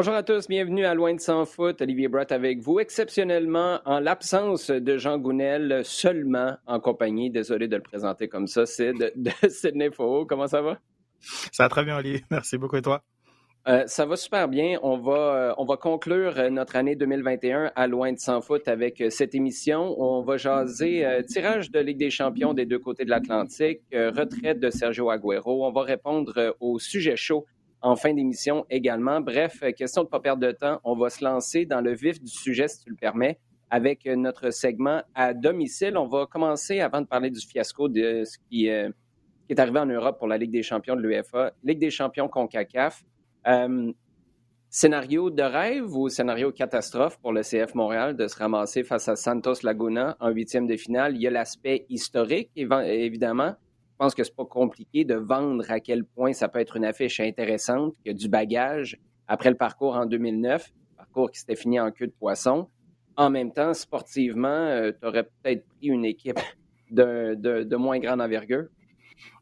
Bonjour à tous, bienvenue à Loin de Sans Foot. Olivier Brott avec vous, exceptionnellement en l'absence de Jean Gounel, seulement en compagnie, désolé de le présenter comme ça, c'est de, de Sydney Faux. Comment ça va? Ça va très bien, Olivier. Merci beaucoup. Et toi? Euh, ça va super bien. On va, euh, on va conclure euh, notre année 2021 à Loin de Sans Foot avec cette émission. On va jaser tirage de Ligue des champions des deux côtés de l'Atlantique, retraite de Sergio Agüero. On va répondre au sujet chaud en fin d'émission également. Bref, question de ne pas perdre de temps, on va se lancer dans le vif du sujet, si tu le permets, avec notre segment à domicile. On va commencer, avant de parler du fiasco de ce qui, est arrivé en Europe pour la Ligue des champions de l'UEFA, Ligue des champions CONCACAF. Euh, scénario de rêve ou scénario catastrophe pour le CF Montréal de se ramasser face à Santos Laguna en huitième de finale? Il y a l'aspect historique, évidemment pense que c'est pas compliqué de vendre à quel point ça peut être une affiche intéressante, qu'il y a du bagage après le parcours en 2009, parcours qui s'était fini en queue de poisson. En même temps, sportivement, euh, tu aurais peut-être pris une équipe de moins grande envergure.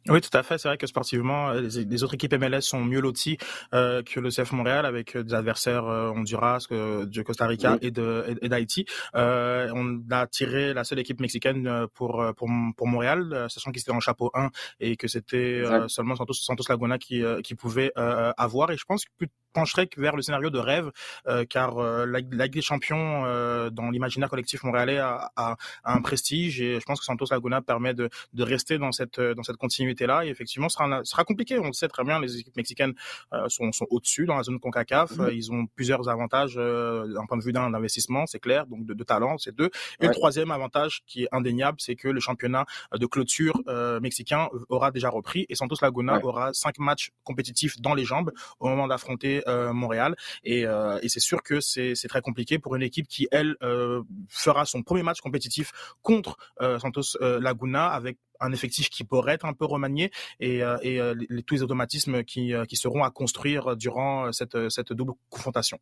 Oui, tout à fait. C'est vrai que sportivement, euh, les, autres équipes MLS sont mieux loties euh, que le CF Montréal avec euh, des adversaires euh, Honduras, de Costa Rica et de et d'Haïti. Euh, on a tiré la seule équipe mexicaine pour pour, pour Montréal, sachant qu'ils étaient en chapeau 1 et que c'était seulement Santos, Santos Laguna qui qui pouvait avoir. Et je pense que plus pencherait vers le scénario de rêve, car la, Ligue des Champions dans l'imaginaire collectif montréalais a, a, a, un prestige et je pense que Santos Laguna permet de, de rester dans cette dans cette continuité là Et effectivement, ce sera, sera compliqué. On le sait très bien, les équipes mexicaines euh, sont, sont au-dessus dans la zone CONCACAF. Mhm. Ils ont plusieurs avantages euh, d'un point de vue d'investissement, c'est clair, donc de, de talent, c'est deux. Et le troisième avantage qui est indéniable, c'est que le championnat de clôture euh, mexicain aura déjà repris et Santos Laguna aura cinq matchs compétitifs dans les jambes au moment d'affronter Montréal. Et, et c'est sûr que c'est très compliqué pour une équipe qui, elle, fera son premier match compétitif contre Santos Laguna avec un effectif qui pourrait être un peu remanié et, euh, euh, tous les automatismes qui, euh, seront à construire durant cette, cette double confrontation.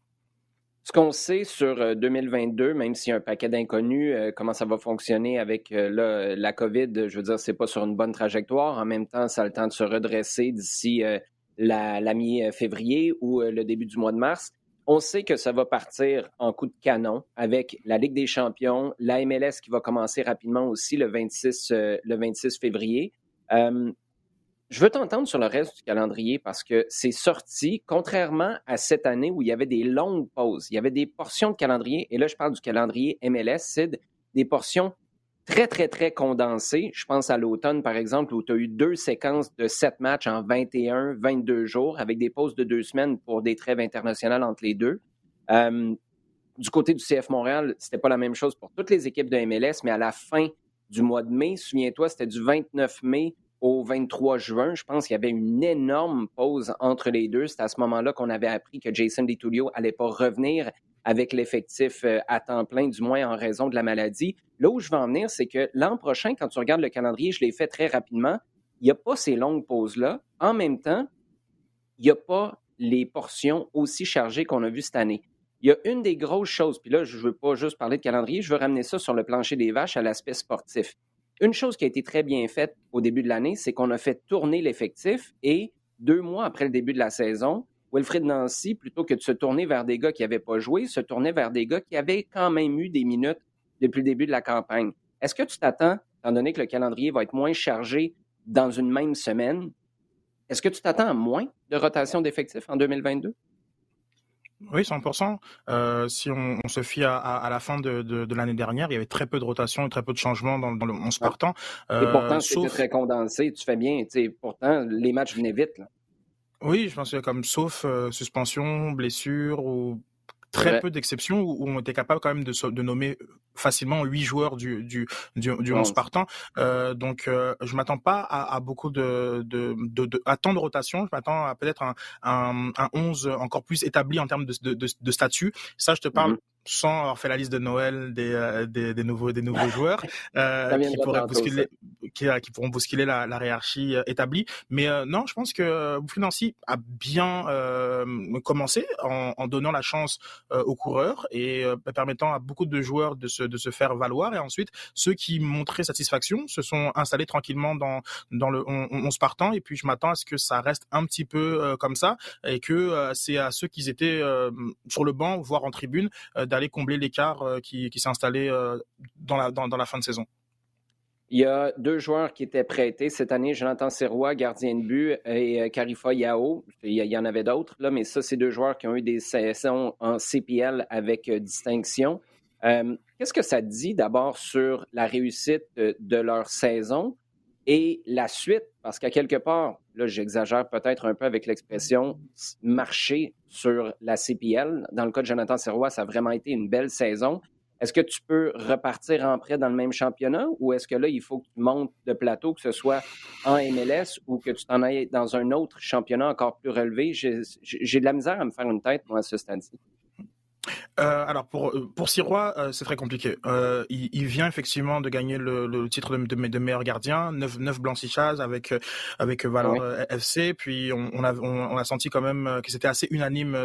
Ce qu'on sait sur 2022, même s'il y a un paquet d'inconnus, comment ça va fonctionner avec la COVID, je veux dire, c'est pas sur une bonne trajectoire. En même temps, ça a le temps de se redresser d'ici la, mi-février ou le début du mois de mars. On sait que ça va partir en coup de canon avec la Ligue des champions, la MLS qui va commencer rapidement aussi le 26, euh, le 26 février. Euh, je veux t'entendre sur le reste du calendrier parce que c'est sorti, contrairement à cette année où il y avait des longues pauses. Il y avait des portions de calendrier, et là je parle du calendrier MLS, c'est des portions très, très, très condensé. Je pense à l'automne, par exemple, où tu as eu deux séquences de sept matchs en 21, 22 jours, avec des pauses de deux semaines pour des trêves internationales entre les deux. Euh, du côté du CF Montréal, c'était pas la même chose pour toutes les équipes de MLS, mais à la fin du mois de mai, souviens-toi, c'était du 29 mai au 23 juin. Je pense qu'il y avait une énorme pause entre les deux. C'est à ce moment-là qu'on avait appris que Jason DiTullio allait pas revenir avec l'effectif euh, à temps plein, du moins en raison de la maladie. Là où je veux en venir, c'est que l'an prochain, quand tu regardes le calendrier, je l'ai fait très rapidement, il n'y a pas ces longues pauses-là. En même temps, il n'y a pas les portions aussi chargées qu'on a vues cette année. Il y a une des grosses choses, puis là, je ne veux pas juste parler de calendrier, je veux ramener ça sur le plancher des vaches à l'aspect sportif. Une chose qui a été très bien faite au début de l'année, c'est qu'on a fait tourner l'effectif et deux mois après le début de la saison, Wilfred Nancy, plutôt que de se tourner vers des gars qui n'avaient pas joué, se tournait vers des gars qui avaient quand même eu des minutes depuis le début de la campagne. Est-ce que tu t'attends, étant donné que le calendrier va être moins chargé dans une même semaine, est-ce que tu t'attends à moins de rotation d'effectifs en 2022? Oui, 100%. Euh, si on, se fie à, la fin de, l'année dernière, il y avait très peu de rotation et très peu de changements dans, le 11 partant. et pourtant, c'était très condensé. Tu fais bien. Pourtant, les matchs venaient vite. Là. Oui, je pense que comme sauf euh, suspension, blessure ou très peu d'exceptions où, on était capable quand même de, de nommer facilement huit joueurs du du du, du 11 partant. Euh, donc euh, je m'attends pas à, à, beaucoup de, de, de, de à tant de rotation. Je m'attends à peut-être un, un, un 11 encore plus établi en termes de, statut. Ça, je te parle. Mm-hmm sans avoir fait la liste de Noël des, euh, des, des nouveaux, des nouveaux joueurs euh, qui, pourraient bousculer, qui, qui, pourront bousculer la, la hiérarchie euh, établie. Mais euh, non, je pense que Nancy a bien euh, commencé en, en, donnant la chance aux coureurs et permettant à beaucoup de joueurs de se, de se faire valoir. Et ensuite, ceux qui montraient satisfaction se sont installés tranquillement dans, dans le 11 partant. Et puis, je m'attends à ce que ça reste un petit peu euh, comme ça et que euh, c'est à ceux qui étaient euh, sur le banc, voire en tribune, d'aller combler l'écart qui, qui s'est installé dans, la, dans, la fin de saison. Il y a deux joueurs qui étaient prêtés cette année, Jonathan Serrois, gardien de but, et Karifa Yao. Il y en avait d'autres, là, mais ça, c'est deux joueurs qui ont eu des saisons en CPL avec distinction. Qu'est-ce que ça dit d'abord sur la réussite de leur saison? Et la suite? Parce qu'à quelque part, là, j'exagère peut-être un peu avec l'expression marcher sur la CPL. Dans le cas de Jonathan Serrois, ça a vraiment été une belle saison. Est-ce que tu peux repartir en prêt dans le même championnat ou est-ce que là, il faut que tu montes de plateau, que ce soit en MLS ou que tu t'en ailles dans un autre championnat encore plus relevé? J'ai de la misère à me faire une tête, moi, à ce stade-ci. Euh, alors pour euh, pour Sirois, euh, c'est très compliqué. Euh, il, il, vient effectivement de gagner le, le titre de, de, de, meilleur gardien, neuf neuf blanchissages avec avec Valor FC. Puis on, on, a on, a senti quand même que c'était assez unanime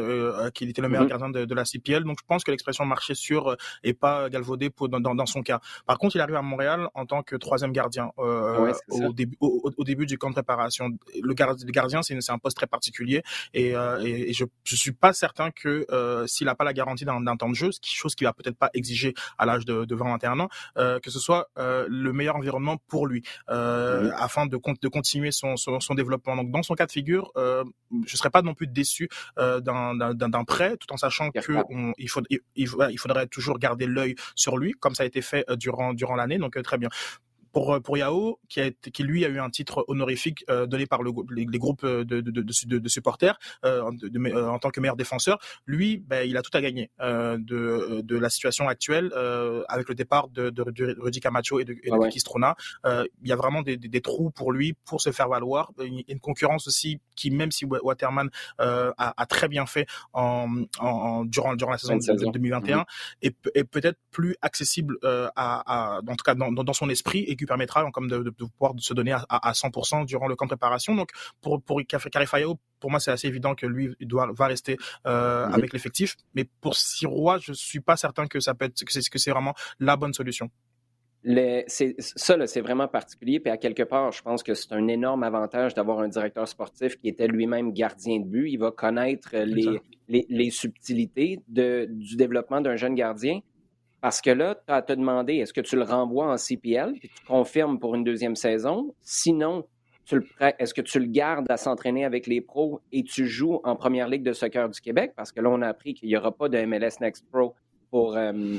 qu'il était le meilleur mhm. gardien de, de, la CPL. Donc je pense que l'expression marché sur est pas galvaudée pour, dans, dans, dans, son cas. Par contre, il arrive à Montréal en tant que troisième gardien au début au, au, début du camp de préparation. Le, gardien, le gardien, c'est un poste très particulier et, et, et je je suis pas certain que s'il a pas la garantie d'un d'un temps de jeu, chose qui va peut-être pas exiger à l'âge de, de 20-21 ans, euh, que ce soit euh, le meilleur environnement pour lui, euh, afin de, de continuer son, son, son, développement. Donc dans son cas de figure, euh, je serais pas non plus déçu d'un prêt, tout en sachant que on, il, faut, il, il, faudrait toujours garder l'œil sur lui, comme ça a été fait durant durant l'année. Donc très bien pour euh, pour Yao, qui a été, qui lui a eu un titre honorifique euh, donné par le, les, les groupes de, de, de, de supporters euh, en tant que meilleur défenseur, lui, ben, il a tout à gagner de, de la situation actuelle avec le départ de, de, Rudy Camacho et de, et ah il y a vraiment des, des, des, trous pour lui pour se faire valoir. A une concurrence aussi qui, même si Waterman a, a, très bien fait en, en, durant durant la saison, de 2021, mm-hmm. est, est peut-être plus accessible à, à, en tout cas dans, dans son esprit et qui permettra comme de, de, pouvoir se donner à, à 100% durant le camp de préparation. Donc pour pour Carifayao, pour moi c'est assez évident que lui doit va rester euh, avec l'effectif. Mais pour Sirois, je suis pas certain que ça peut être que c'est que c'est vraiment la bonne solution. Ça, c'est vraiment particulier. Puis à quelque part, je pense que c'est un énorme avantage d'avoir un directeur sportif qui était lui-même gardien de but. Il va connaître les, les, les, subtilités de, du développement d'un jeune gardien. Parce que là, tu as te demander, est-ce que tu le renvoies en CPL, puis tu confirmes pour une deuxième saison? Sinon, est-ce que tu le gardes à s'entraîner avec les pros et tu joues en première ligue de soccer du Québec? Parce que là, on a appris qu'il n'y aura pas de MLS Next Pro pour, euh,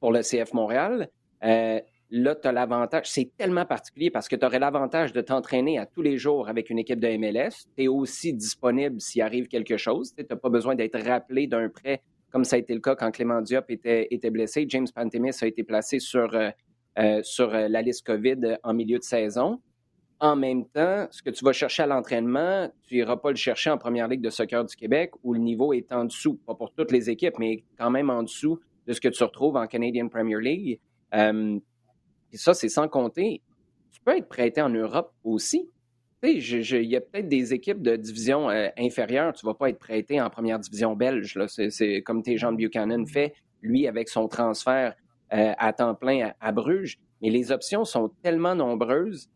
pour le CF Montréal. Euh, là, tu as l'avantage, c'est tellement particulier parce que tu aurais l'avantage de t'entraîner à tous les jours avec une équipe de MLS. Tu es aussi disponible s'il arrive quelque chose. Tu n'as pas besoin d'être rappelé d'un prêt comme ça a été le cas quand Clément Diop était, était blessé. James Pantemis a été placé sur, euh, euh, euh, la liste COVID en milieu de saison. En même temps, ce que tu vas chercher à l'entraînement, tu n'iras pas le chercher en première ligue de soccer du Québec où le niveau est en dessous, pas pour toutes les équipes, mais quand même en dessous de ce que tu retrouves en Canadian Premier League. et ça, c'est sans compter. Tu peux être prêté en Europe aussi il y a peut-être des équipes de division euh, inférieure, tu ne vas pas être prêté en première division belge. C'est comme tes Jean Buchanan fait, lui, avec son transfert euh, à temps plein à, Bruges. Mais les options sont tellement nombreuses.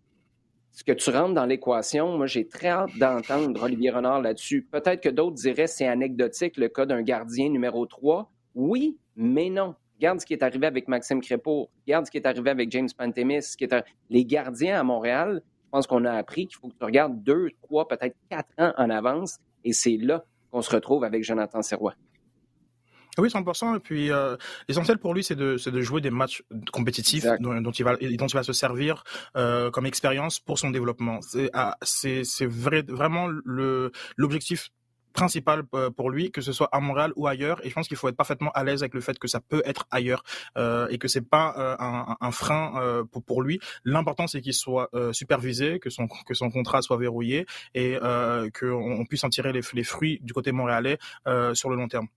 Ce que tu rentres dans l'équation, moi, j'ai très hâte d'entendre Olivier Renard là-dessus. Peut-être que d'autres diraient c'est anecdotique le cas d'un gardien numéro 3. Oui, mais non. Regarde ce qui est arrivé avec Maxime Crépeau. Regarde ce qui est arrivé avec James Pantemis. qui est Les gardiens à Montréal, pense qu'on a appris qu'il faut que tu regardes deux, trois, peut-être quatre ans en avance. Et c'est là qu'on se retrouve avec Jonathan Serrois. Oui, 100%. Et puis, euh, l'essentiel pour lui, c'est de, de, jouer des matchs compétitifs dont, dont, il va, dont il va se servir euh, comme expérience pour son développement. C'est ah, vrai, vraiment l'objectif principal euh, pour lui, que ce soit à Montréal ou ailleurs. Et je pense qu'il faut être parfaitement à l'aise avec le fait que ça peut être ailleurs euh, et que c'est pas euh, un, frein euh, pour, pour lui. L'important c'est qu'il soit supervisé, que son que son contrat soit verrouillé et euh, qu'on puisse en tirer les, les, fruits du côté montréalais sur le long terme.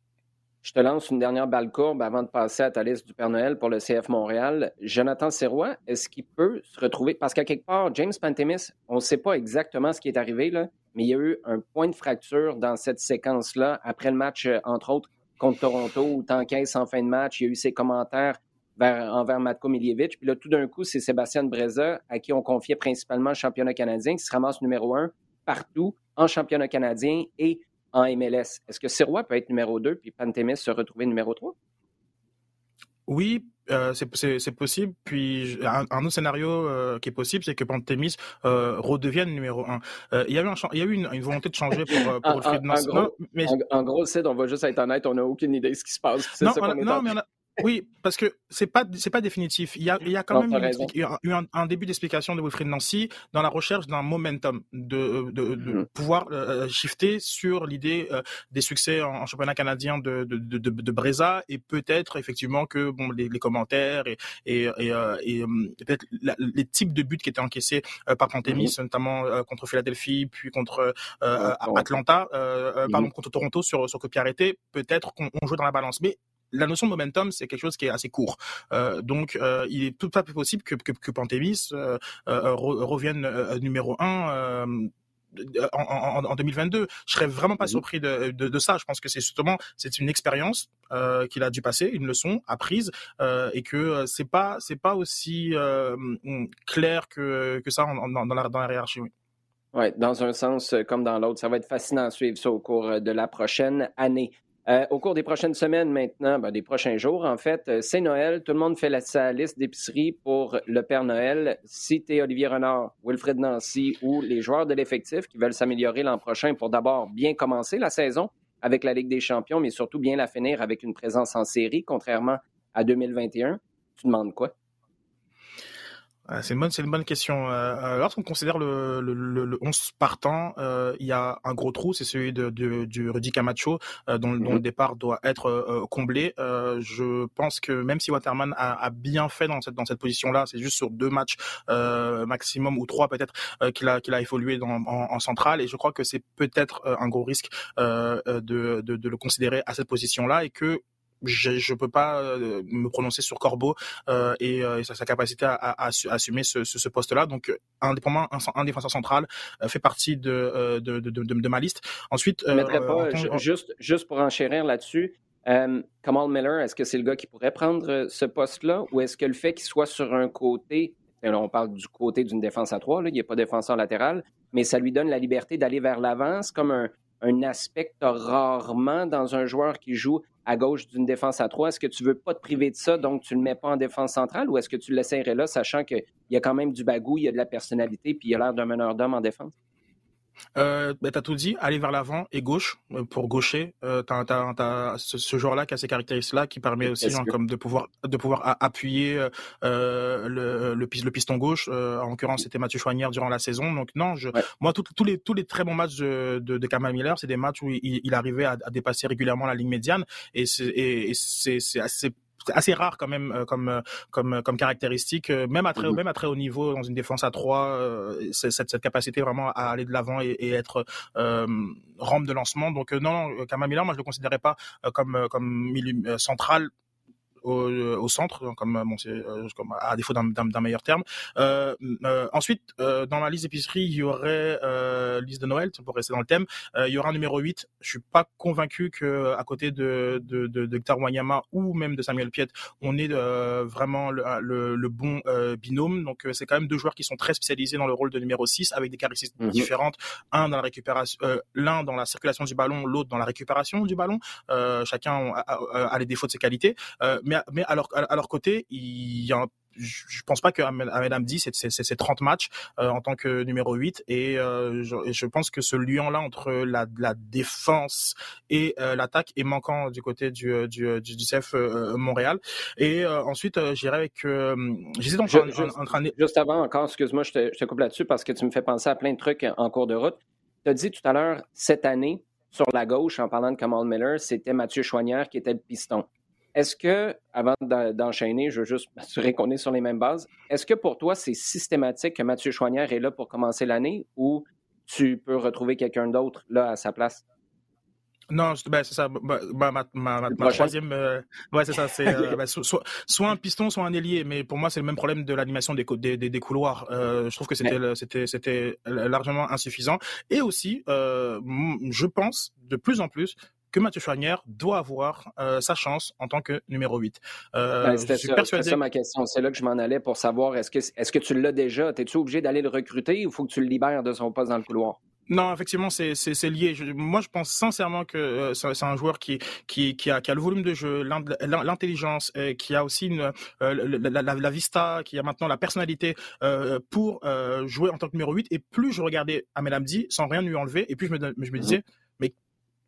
Je te lance une dernière balle courbe avant de passer à ta liste du Père Noël pour le CF Montréal. Jonathan Serrois, est-ce qu'il peut se retrouver? Parce qu'à quelque part, James Pantemis, on ne sait pas exactement ce qui est arrivé, là, mais il y a eu un point de fracture dans cette séquence-là après le match, euh, entre autres, contre Toronto, où t'encaisses en fin de match. Il y a eu ces commentaires vers, envers Matko Miljevic. Puis là, tout d'un coup, c'est Sébastien Breza, à qui on confiait principalement le championnat canadien, qui se ramasse numéro un partout en championnat canadien et en MLS. Est-ce que Sirois peut être numéro 2 puis Pantémis se retrouver numéro 3? Oui, euh, c'est possible. Puis un, autre scénario euh, qui est possible, c'est que Pantémis euh, redevienne numéro 1. Euh, il y a eu, un, il y a eu une, volonté de changer pour, pour le en, en, gros, mais... en, gros, Sid, on va juste être honnête, on n'a aucune idée de ce qui se passe. Non, non mais on a, oui, parce que c'est pas c'est pas définitif. Il y a il y a quand même eu un, début d'explication de Wilfried Nancy dans la recherche d'un momentum de de, de mm-hmm. pouvoir euh, euh, shifter sur l'idée euh, des succès en, championnat canadien de de de, de Breza et peut-être effectivement que bon les, les commentaires et et et, et peut-être les types de buts qui étaient encaissés par Pantémis, mm-hmm. notamment contre Philadelphie puis contre Atlanta, pardon mm-hmm. contre Toronto sur sur arrêtée, peut-être qu'on joue dans la balance. Mais la notion de momentum, c'est quelque chose qui est assez court. Euh, donc, euh, il est tout à fait possible que, que, que Pantémis euh, revienne numéro un. En, en, 2022, je serais vraiment pas mmh surpris de, de, de, ça. Je pense que c'est justement c'est une expérience euh, qu'il a dû passer, une leçon apprise, euh, et que c'est pas c'est pas aussi clair que que ça dans, dans, la, dans la hiérarchie. Oui. Ouais, dans un sens comme dans l'autre, ça va être fascinant à suivre ça au cours de la prochaine année. Euh, au cours des prochaines semaines maintenant, ben, des prochains jours, en fait, euh, c'est Noël. Tout le monde fait sa liste d'épicerie pour le Père Noël. Si tu Olivier Renard, Wilfred Nancy ou les joueurs de l'effectif qui veulent s'améliorer l'an prochain pour d'abord bien commencer la saison avec la Ligue des champions, mais surtout bien la finir avec une présence en série, contrairement à 2021, tu demandes quoi? C'est une bonne, c'est une bonne question. Euh, euh lorsqu'on considère le, le, le, 11 partant, euh, il y a un gros trou, c'est celui de, de, du Rudy Camacho, euh, dont, dont, le mhm. départ doit être euh, comblé. je pense que même si Waterman a, a, bien fait dans cette dans cette position-là, c'est juste sur deux matchs maximum ou trois peut-être qu'il a qu'il a évolué dans, en, en, centrale, et je crois que c'est peut-être un gros risque de, de, de le considérer à cette position-là et que je ne peux pas euh, me prononcer sur Corbeau euh, et, euh, sa, capacité à, à, assumer ce, ce, poste-là. Donc, indépendamment, un, un défenseur central fait partie de, de, de, de, ma liste. Ensuite, pas, juste, juste pour enchérir là-dessus, Kamal Miller, est-ce que c'est le gars qui pourrait prendre ce poste-là ou est-ce que le fait qu'il soit sur un côté, on parle du côté d'une défense à trois, là, il n'y a pas défenseur latéral, mais ça lui donne la liberté d'aller vers l'avant. C'est comme un, un aspect que rarement dans un joueur qui joue à gauche d'une défense à trois. Est-ce que tu veux pas te priver de ça, donc tu le mets pas en défense centrale, ou est-ce que tu l'essayerais là, sachant qu'il y a quand même du bagou, il y a de la personnalité, puis il a l'air d'un meneur d'homme en défense? Euh, bah, t'as tout dit, aller vers l'avant et gauche euh, pour gaucher. Euh, t'as, t'as, t'as ce, ce joueur-là qui a ces caractéristiques-là qui permet aussi hein, comme de pouvoir de pouvoir appuyer euh, le, le, le, piston gauche. Euh, en l'occurrence, c'était Mathieu Chouanière durant la saison. Donc non, je, moi tous les tous les très bons matchs de, de, de Kamal Miller, c'est des matchs où il, il arrivait à, à, dépasser régulièrement la ligne médiane et c'est, et c'est, c'est assez assez rare quand même euh, comme euh, comme euh, comme caractéristique même à très mhm. même à très haut niveau dans une défense à trois cette, cette capacité vraiment à aller de l'avant et, et, être euh, rampe de lancement donc non Kamal Miller moi je le considérais pas comme comme central au, euh, au centre, comme, bon, euh, comme à défaut d'un, meilleur terme. Euh, euh, ensuite, euh, dans la liste d'épicerie, il y aurait euh, liste de Noël, pour rester dans le thème. il y aura un numéro 8. Je suis pas convaincu que à côté de, de, de, de Wanyama ou même de Samuel Piet, on ait vraiment le, le, le bon binôme. Donc, c'est quand même deux joueurs qui sont très spécialisés dans le rôle de numéro 6 avec des caractéristiques mhm. différentes. Un dans la récupération, l'un dans la circulation du ballon, l'autre dans la récupération du ballon. chacun a, a, a, les défauts de ses qualités. mais mais à leur, à leur côté, il y a je pense pas que Ahmed Hamdi c'est 30 matchs euh, en tant que numéro 8 et euh, je, je, pense que ce lien là entre la, la défense et euh, l'attaque est manquant du côté du du, du, CF Montréal. Et ensuite j'irai avec j'hésite donc en, train de... juste avant encore excuse-moi je te, je te coupe là-dessus parce que tu me fais penser à plein de trucs en cours de route. Tu as dit tout à l'heure cette année sur la gauche en parlant de Kamal Miller c'était Mathieu Choignard qui était le piston est-ce que, avant d'enchaîner, je veux juste m'assurer qu'on est sur les mêmes bases, est-ce que pour toi, c'est systématique que Mathieu Chouanière est là pour commencer l'année ou tu peux retrouver quelqu'un d'autre là à sa place? Non, ben, c'est ça. Ben, ben, ma, ma, ma, troisième, euh, ouais, c'est ça. C'est euh, ben, soit, soit un piston, soit un ailier. Mais pour moi, c'est le même problème de l'animation des, des, des, des, couloirs. Euh, je trouve que c'était, c'était, c'était largement insuffisant. Et aussi, euh, je pense de plus en plus que Mathieu Chouanière doit avoir sa chance en tant que numéro 8. Ben, C'était ça, ma question. C'est là que je m'en allais pour savoir est-ce que, est que tu l'as déjà? Es-tu obligé d'aller le recruter ou faut que tu le libères de son poste dans le couloir? Non, effectivement, c'est lié. moi, je pense sincèrement que euh, c'est un joueur qui, qui, qui, a, qui a le volume de jeu, l'intelligence, euh, qui a aussi une, euh, la, la, la, vista, qui a maintenant la personnalité pour jouer en tant que numéro 8. Et plus je regardais Amel sans rien lui enlever, et plus je me, je me disais,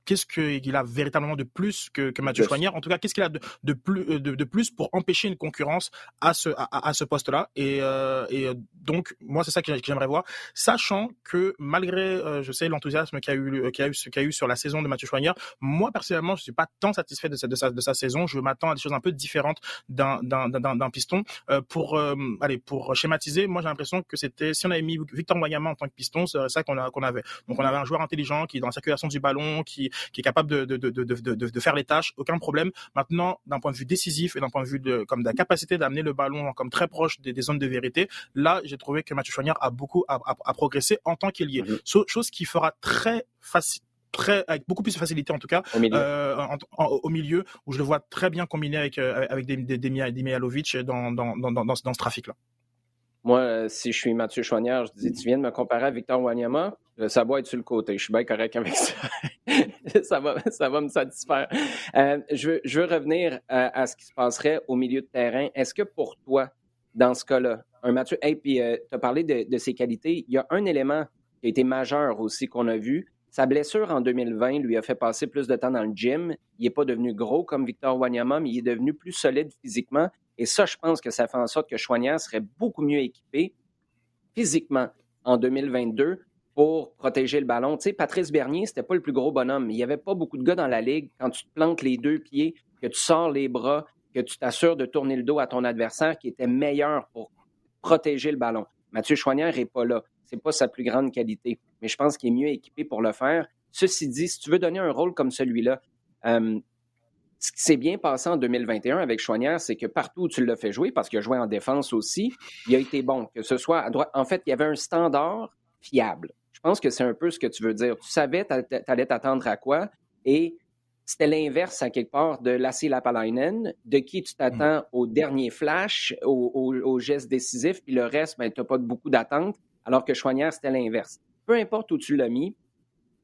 qu'est-ce qu'il a véritablement de plus que, que Mathieu Choignard En tout cas, qu'est-ce qu'il a de, de plus, euh, de, de, plus pour empêcher une concurrence à ce, à, à ce poste-là? Et, euh, et euh, donc, moi, c'est ça que j'aimerais voir, sachant que malgré, euh, je sais, l'enthousiasme qu'il y a eu, qu'il y a eu, qu'il y a eu sur la saison de Mathieu Choignard, moi personnellement, je suis pas tant satisfait de sa, de sa, de sa saison. Je m'attends à des choses un peu différentes d'un, piston. Euh, pour, allez, pour schématiser, moi, j'ai l'impression que c'était, si on avait mis Victor Wanyama en tant que piston, c'est ça qu'on avait. Donc, on avait un joueur intelligent qui, dans la circulation du ballon, qui, qui est capable de, de, de, de, de faire les tâches, aucun problème. Maintenant, d'un point de vue décisif et d'un point de vue de, comme de la capacité d'amener le ballon comme très proche des, des zones de vérité, là, j'ai trouvé que Mathieu Choignard a beaucoup à, à, progresser en tant qu'ailier. Mhm. chose qui fera très facile très avec beaucoup plus de facilité en tout cas au milieu, euh, au milieu où je le vois très bien combiné avec euh, avec des, des, des, dans, dans, dans, dans, dans ce trafic là. Moi, euh, si je suis Mathieu Choignard, je dis, tu viens de me comparer à Victor Wanyama, ça va être sur le côté. Je suis bien correct avec ça. ça, va, ça va me satisfaire. Euh, je, veux, revenir à, ce qui se passerait au milieu de terrain. Est-ce que pour toi, dans ce cas-là, un Mathieu, et puis euh, tu as parlé de, de, ses qualités, il y a un élément qui a été majeur aussi qu'on a vu. Sa blessure en 2020 lui a fait passer plus de temps dans le gym. Il n'est pas devenu gros comme Victor Wanyama, mais il est devenu plus solide physiquement. Et ça, je pense que ça fait en sorte que Choignard serait beaucoup mieux équipé physiquement en 2022 pour protéger le ballon. Tu sais, Patrice Bernier, c'était pas le plus gros bonhomme. Il n'y avait pas beaucoup de gars dans la ligue. Quand tu te plantes les deux pieds, que tu sors les bras, que tu t'assures de tourner le dos à ton adversaire, qui était meilleur pour protéger le ballon. Mathieu Choignard n'est pas là. C'est pas sa plus grande qualité. Mais je pense qu'il est mieux équipé pour le faire. Ceci dit, si tu veux donner un rôle comme celui-là, euh, ce qui s'est bien passé en 2021 avec Chouanière, c'est que partout où tu l'as fait jouer, parce qu'il a joué en défense aussi, il a été bon. Que ce soit à droite. En fait, il y avait un standard fiable. Je pense que c'est un peu ce que tu veux dire. Tu savais, tu allais t'attendre à quoi. Et c'était l'inverse, à quelque part, de Lassie Lapalainen, de qui tu t'attends mm. au dernier flash, au, geste décisif, puis le reste, ben, tu n'as pas beaucoup d'attente, alors que Chouanière, c'était l'inverse. Peu importe où tu l'as mis,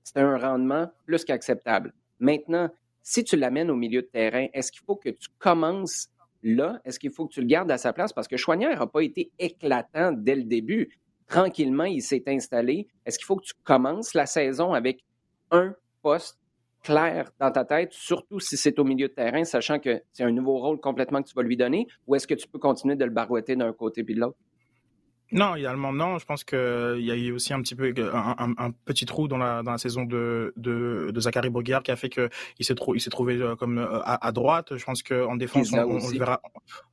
c'était un rendement plus qu'acceptable. Maintenant, si tu l'amènes au milieu de terrain, est-ce qu'il faut que tu commences là? Est-ce qu'il faut que tu le gardes à sa place? Parce que Chouanière n'a pas été éclatant dès le début. Tranquillement, il s'est installé. Est-ce qu'il faut que tu commences la saison avec un poste clair dans ta tête, surtout si c'est au milieu de terrain, sachant que c'est un nouveau rôle complètement que tu vas lui donner, ou est-ce que tu peux continuer de le barouetter d'un côté puis de l'autre? Non, idéalement non. Je pense qu'il y a eu aussi un petit peu un, un, un, petit trou dans la dans la saison de de, de Zachary Boguiard qui a fait que il s'est il s'est trouvé euh, comme euh, à, à, droite. Je pense qu'en défense on, on, le verra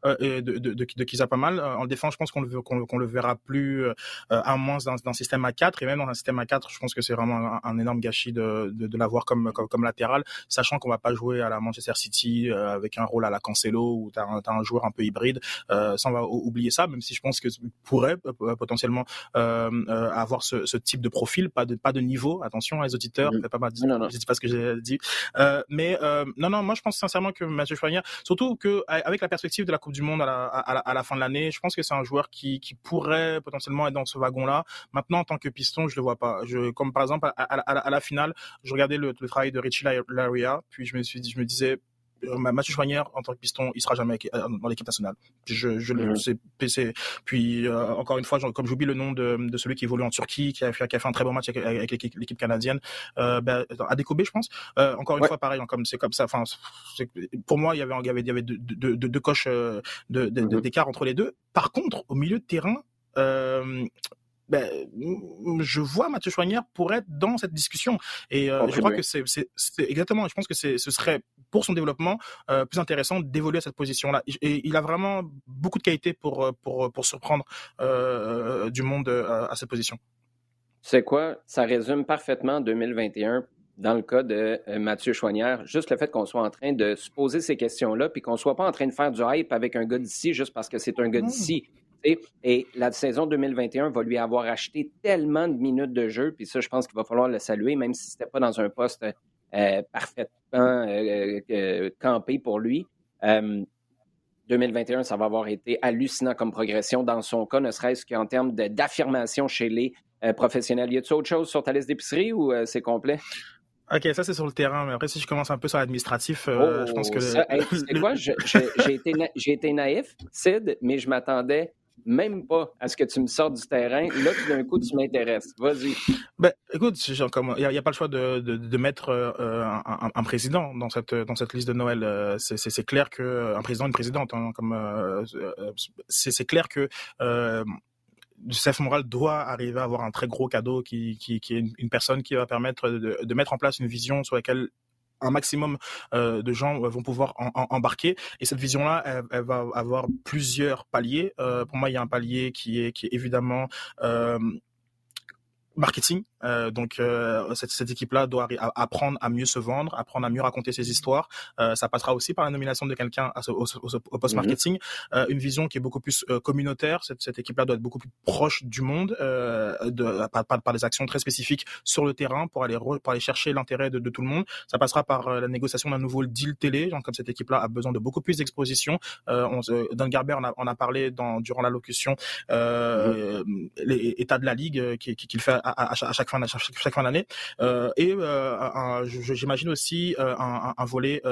euh, de, de, de, de Kisa pas mal. En défense, je pense qu'on le qu'on le verra plus euh, à moins dans, dans un système à 4 et même dans un système à 4 je pense que c'est vraiment un, un, énorme gâchis de de, de l'avoir comme, comme, comme latéral, sachant qu'on va pas jouer à la Manchester City avec un rôle à la Cancelo où t'as as un joueur un peu hybride. Euh, ça on va oublier ça, même si je pense que pourrait euh, potentiellement euh, euh, avoir ce, ce, type de profil, pas de pas de niveau. Attention, hein, les auditeurs, mm. pas mal, non, non. je sais pas ce que j'ai dit, euh, mais euh, non, non, moi je pense sincèrement que Mathieu Choignard, surtout que avec la perspective de la Coupe du Monde à la, à la, à la fin de l'année, je pense que c'est un joueur qui, qui pourrait potentiellement être dans ce wagon-là. Maintenant, en tant que piston, je le vois pas. Je, comme par exemple à, à, à la finale, je regardais le, le travail de Richie Laria, puis je me suis dit, je me disais euh, Mathieu Choignard en tant que piston, il sera jamais euh, dans l'équipe nationale. Je, je le sais. Puis euh, encore une fois, comme j'oublie le nom de, de, celui qui évolue en Turquie, qui a fait, qui a fait un très bon match avec, avec l'équipe canadienne, euh, ben, Adekobé, je pense. Euh, encore une fois, pareil, hein, comme c'est comme ça. Enfin, pour moi, il y avait, il y avait, il y avait deux, deux, deux, deux coches mm-hmm. d'écart entre les deux. Par contre, au milieu de terrain, euh, ben, je vois Mathieu Choignard pour être dans cette discussion. Et euh, je crois que c'est exactement, je pense que ce serait pour son développement euh, plus intéressant d'évoluer à cette position-là. Et il a vraiment beaucoup de qualités pour, euh, pour, pour surprendre euh, du monde à cette position. C'est quoi? Ça résume parfaitement 2021 dans le cas de Mathieu Choignard, juste le fait qu'on soit en train de se poser ces questions-là, puis qu'on soit pas en train de faire du hype avec un gars d'ici juste parce que c'est un gars d'ici. Et la saison 2021 va lui avoir acheté tellement de minutes de jeu, puis ça, je pense qu'il va falloir le saluer, même si ce n'était pas dans un poste euh, parfait. participants campés pour lui. 2021, ça va avoir été hallucinant comme progression dans son cas, ne serait-ce qu'en termes d'affirmation chez les professionnels. Y a-t-il autre chose sur ta liste d'épicerie ou c'est complet? Ok, ça c'est sur le terrain, mais après si je commence un peu sur l'administratif, euh, je pense que... C'est quoi, j'ai été, été, naïf, Sid, mais je m'attendais même pas à ce que tu me sortes du terrain. Là, tout d'un coup, tu m'intéresses. Vas-y. Ben, écoute, il n'y a, pas le choix de, de, mettre euh, un, président dans cette, dans cette liste de Noël. Euh, c'est clair que un président, une présidente, hein, comme c'est clair que Youssef Moral doit arriver à avoir un très gros cadeau qui, qui, est une, personne qui va permettre de, mettre en place une vision sur laquelle un maximum euh, de gens vont pouvoir en, embarquer et cette vision là elle, elle, va avoir plusieurs paliers euh, pour moi il y a un palier qui est qui est évidemment euh, marketing. Euh, donc euh, cette, cette équipe-là doit apprendre à mieux se vendre, apprendre à mieux raconter ses histoires. Euh, ça passera aussi par la nomination de quelqu'un au, au, post marketing, mhm. une vision qui est beaucoup plus communautaire. Cette, cette équipe-là doit être beaucoup plus proche du monde, de, par, par, des actions très spécifiques sur le terrain pour aller pour aller chercher l'intérêt de, de, tout le monde. Ça passera par la négociation d'un nouveau deal télé. Donc comme cette équipe-là a besoin de beaucoup plus d'exposition. On, Dan Garber en a, on a parlé dans, durant l'allocution mhm. les états de la ligue qu'il qui, qui fait à, chaque fin, chaque, fin d'année. Euh, et euh, j'imagine aussi euh, un, volet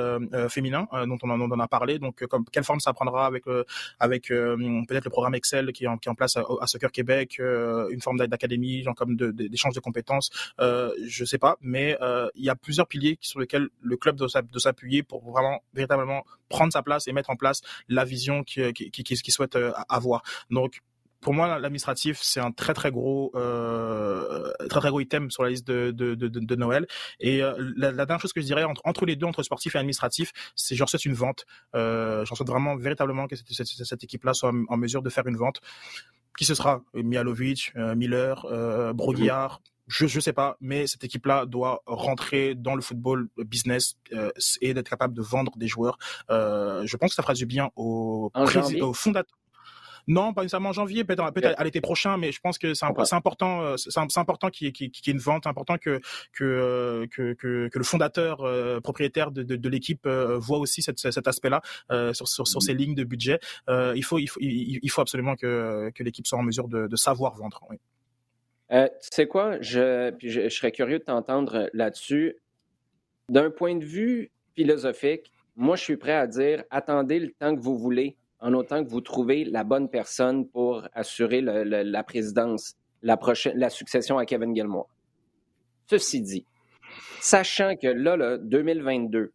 féminin dont on, en, a parlé. Donc, quelle forme ça prendra avec peut-être le programme Excel qui est en, place à, Soccer Québec, une forme d'académie, genre comme d'échange de, de, compétences. Euh, je sais pas, mais il y a plusieurs piliers sur lesquels le club doit s'appuyer pour vraiment véritablement prendre sa place et mettre en place la vision qu'il qui, qui, qui, souhaite avoir. Donc pour moi, l'administratif, c'est un très très gros, euh, très très gros item sur la liste de, de, de, de Noël. Et euh, la, la, dernière chose que je dirais entre, entre les deux, entre sportif et administratif, c'est j'en souhaite une vente. Euh, j'en souhaite vraiment véritablement que cette, cette, cette équipe-là soit en, mesure de faire une vente. Qui ce sera? Mialovic, euh, Miller, euh, Broguillard je ne sais pas, mais cette équipe-là doit rentrer dans le football business euh, et d'être capable de vendre des joueurs. Euh, je pense que ça fera du bien au, au fondateur. Non, pas nécessairement en janvier, peut-être peut à l'été prochain, mais je pense que c'est important, euh, c'est important qu'il y, ait une vente, important que que, que, que, le fondateur euh, propriétaire de, de, l'équipe euh, voit aussi cet aspect-là sur, sur, sur ses lignes de budget. il faut il faut il faut absolument que, que l'équipe soit en mesure de, de savoir vendre. Oui. tu sais quoi, je, je, je serais curieux de t'entendre là-dessus. D'un point de vue philosophique, moi, je suis prêt à dire attendez le temps que vous voulez en autant que vous trouvez la bonne personne pour assurer la présidence, la, prochaine, la succession à Kevin Gilmore. Ceci dit, sachant que là, là 2022,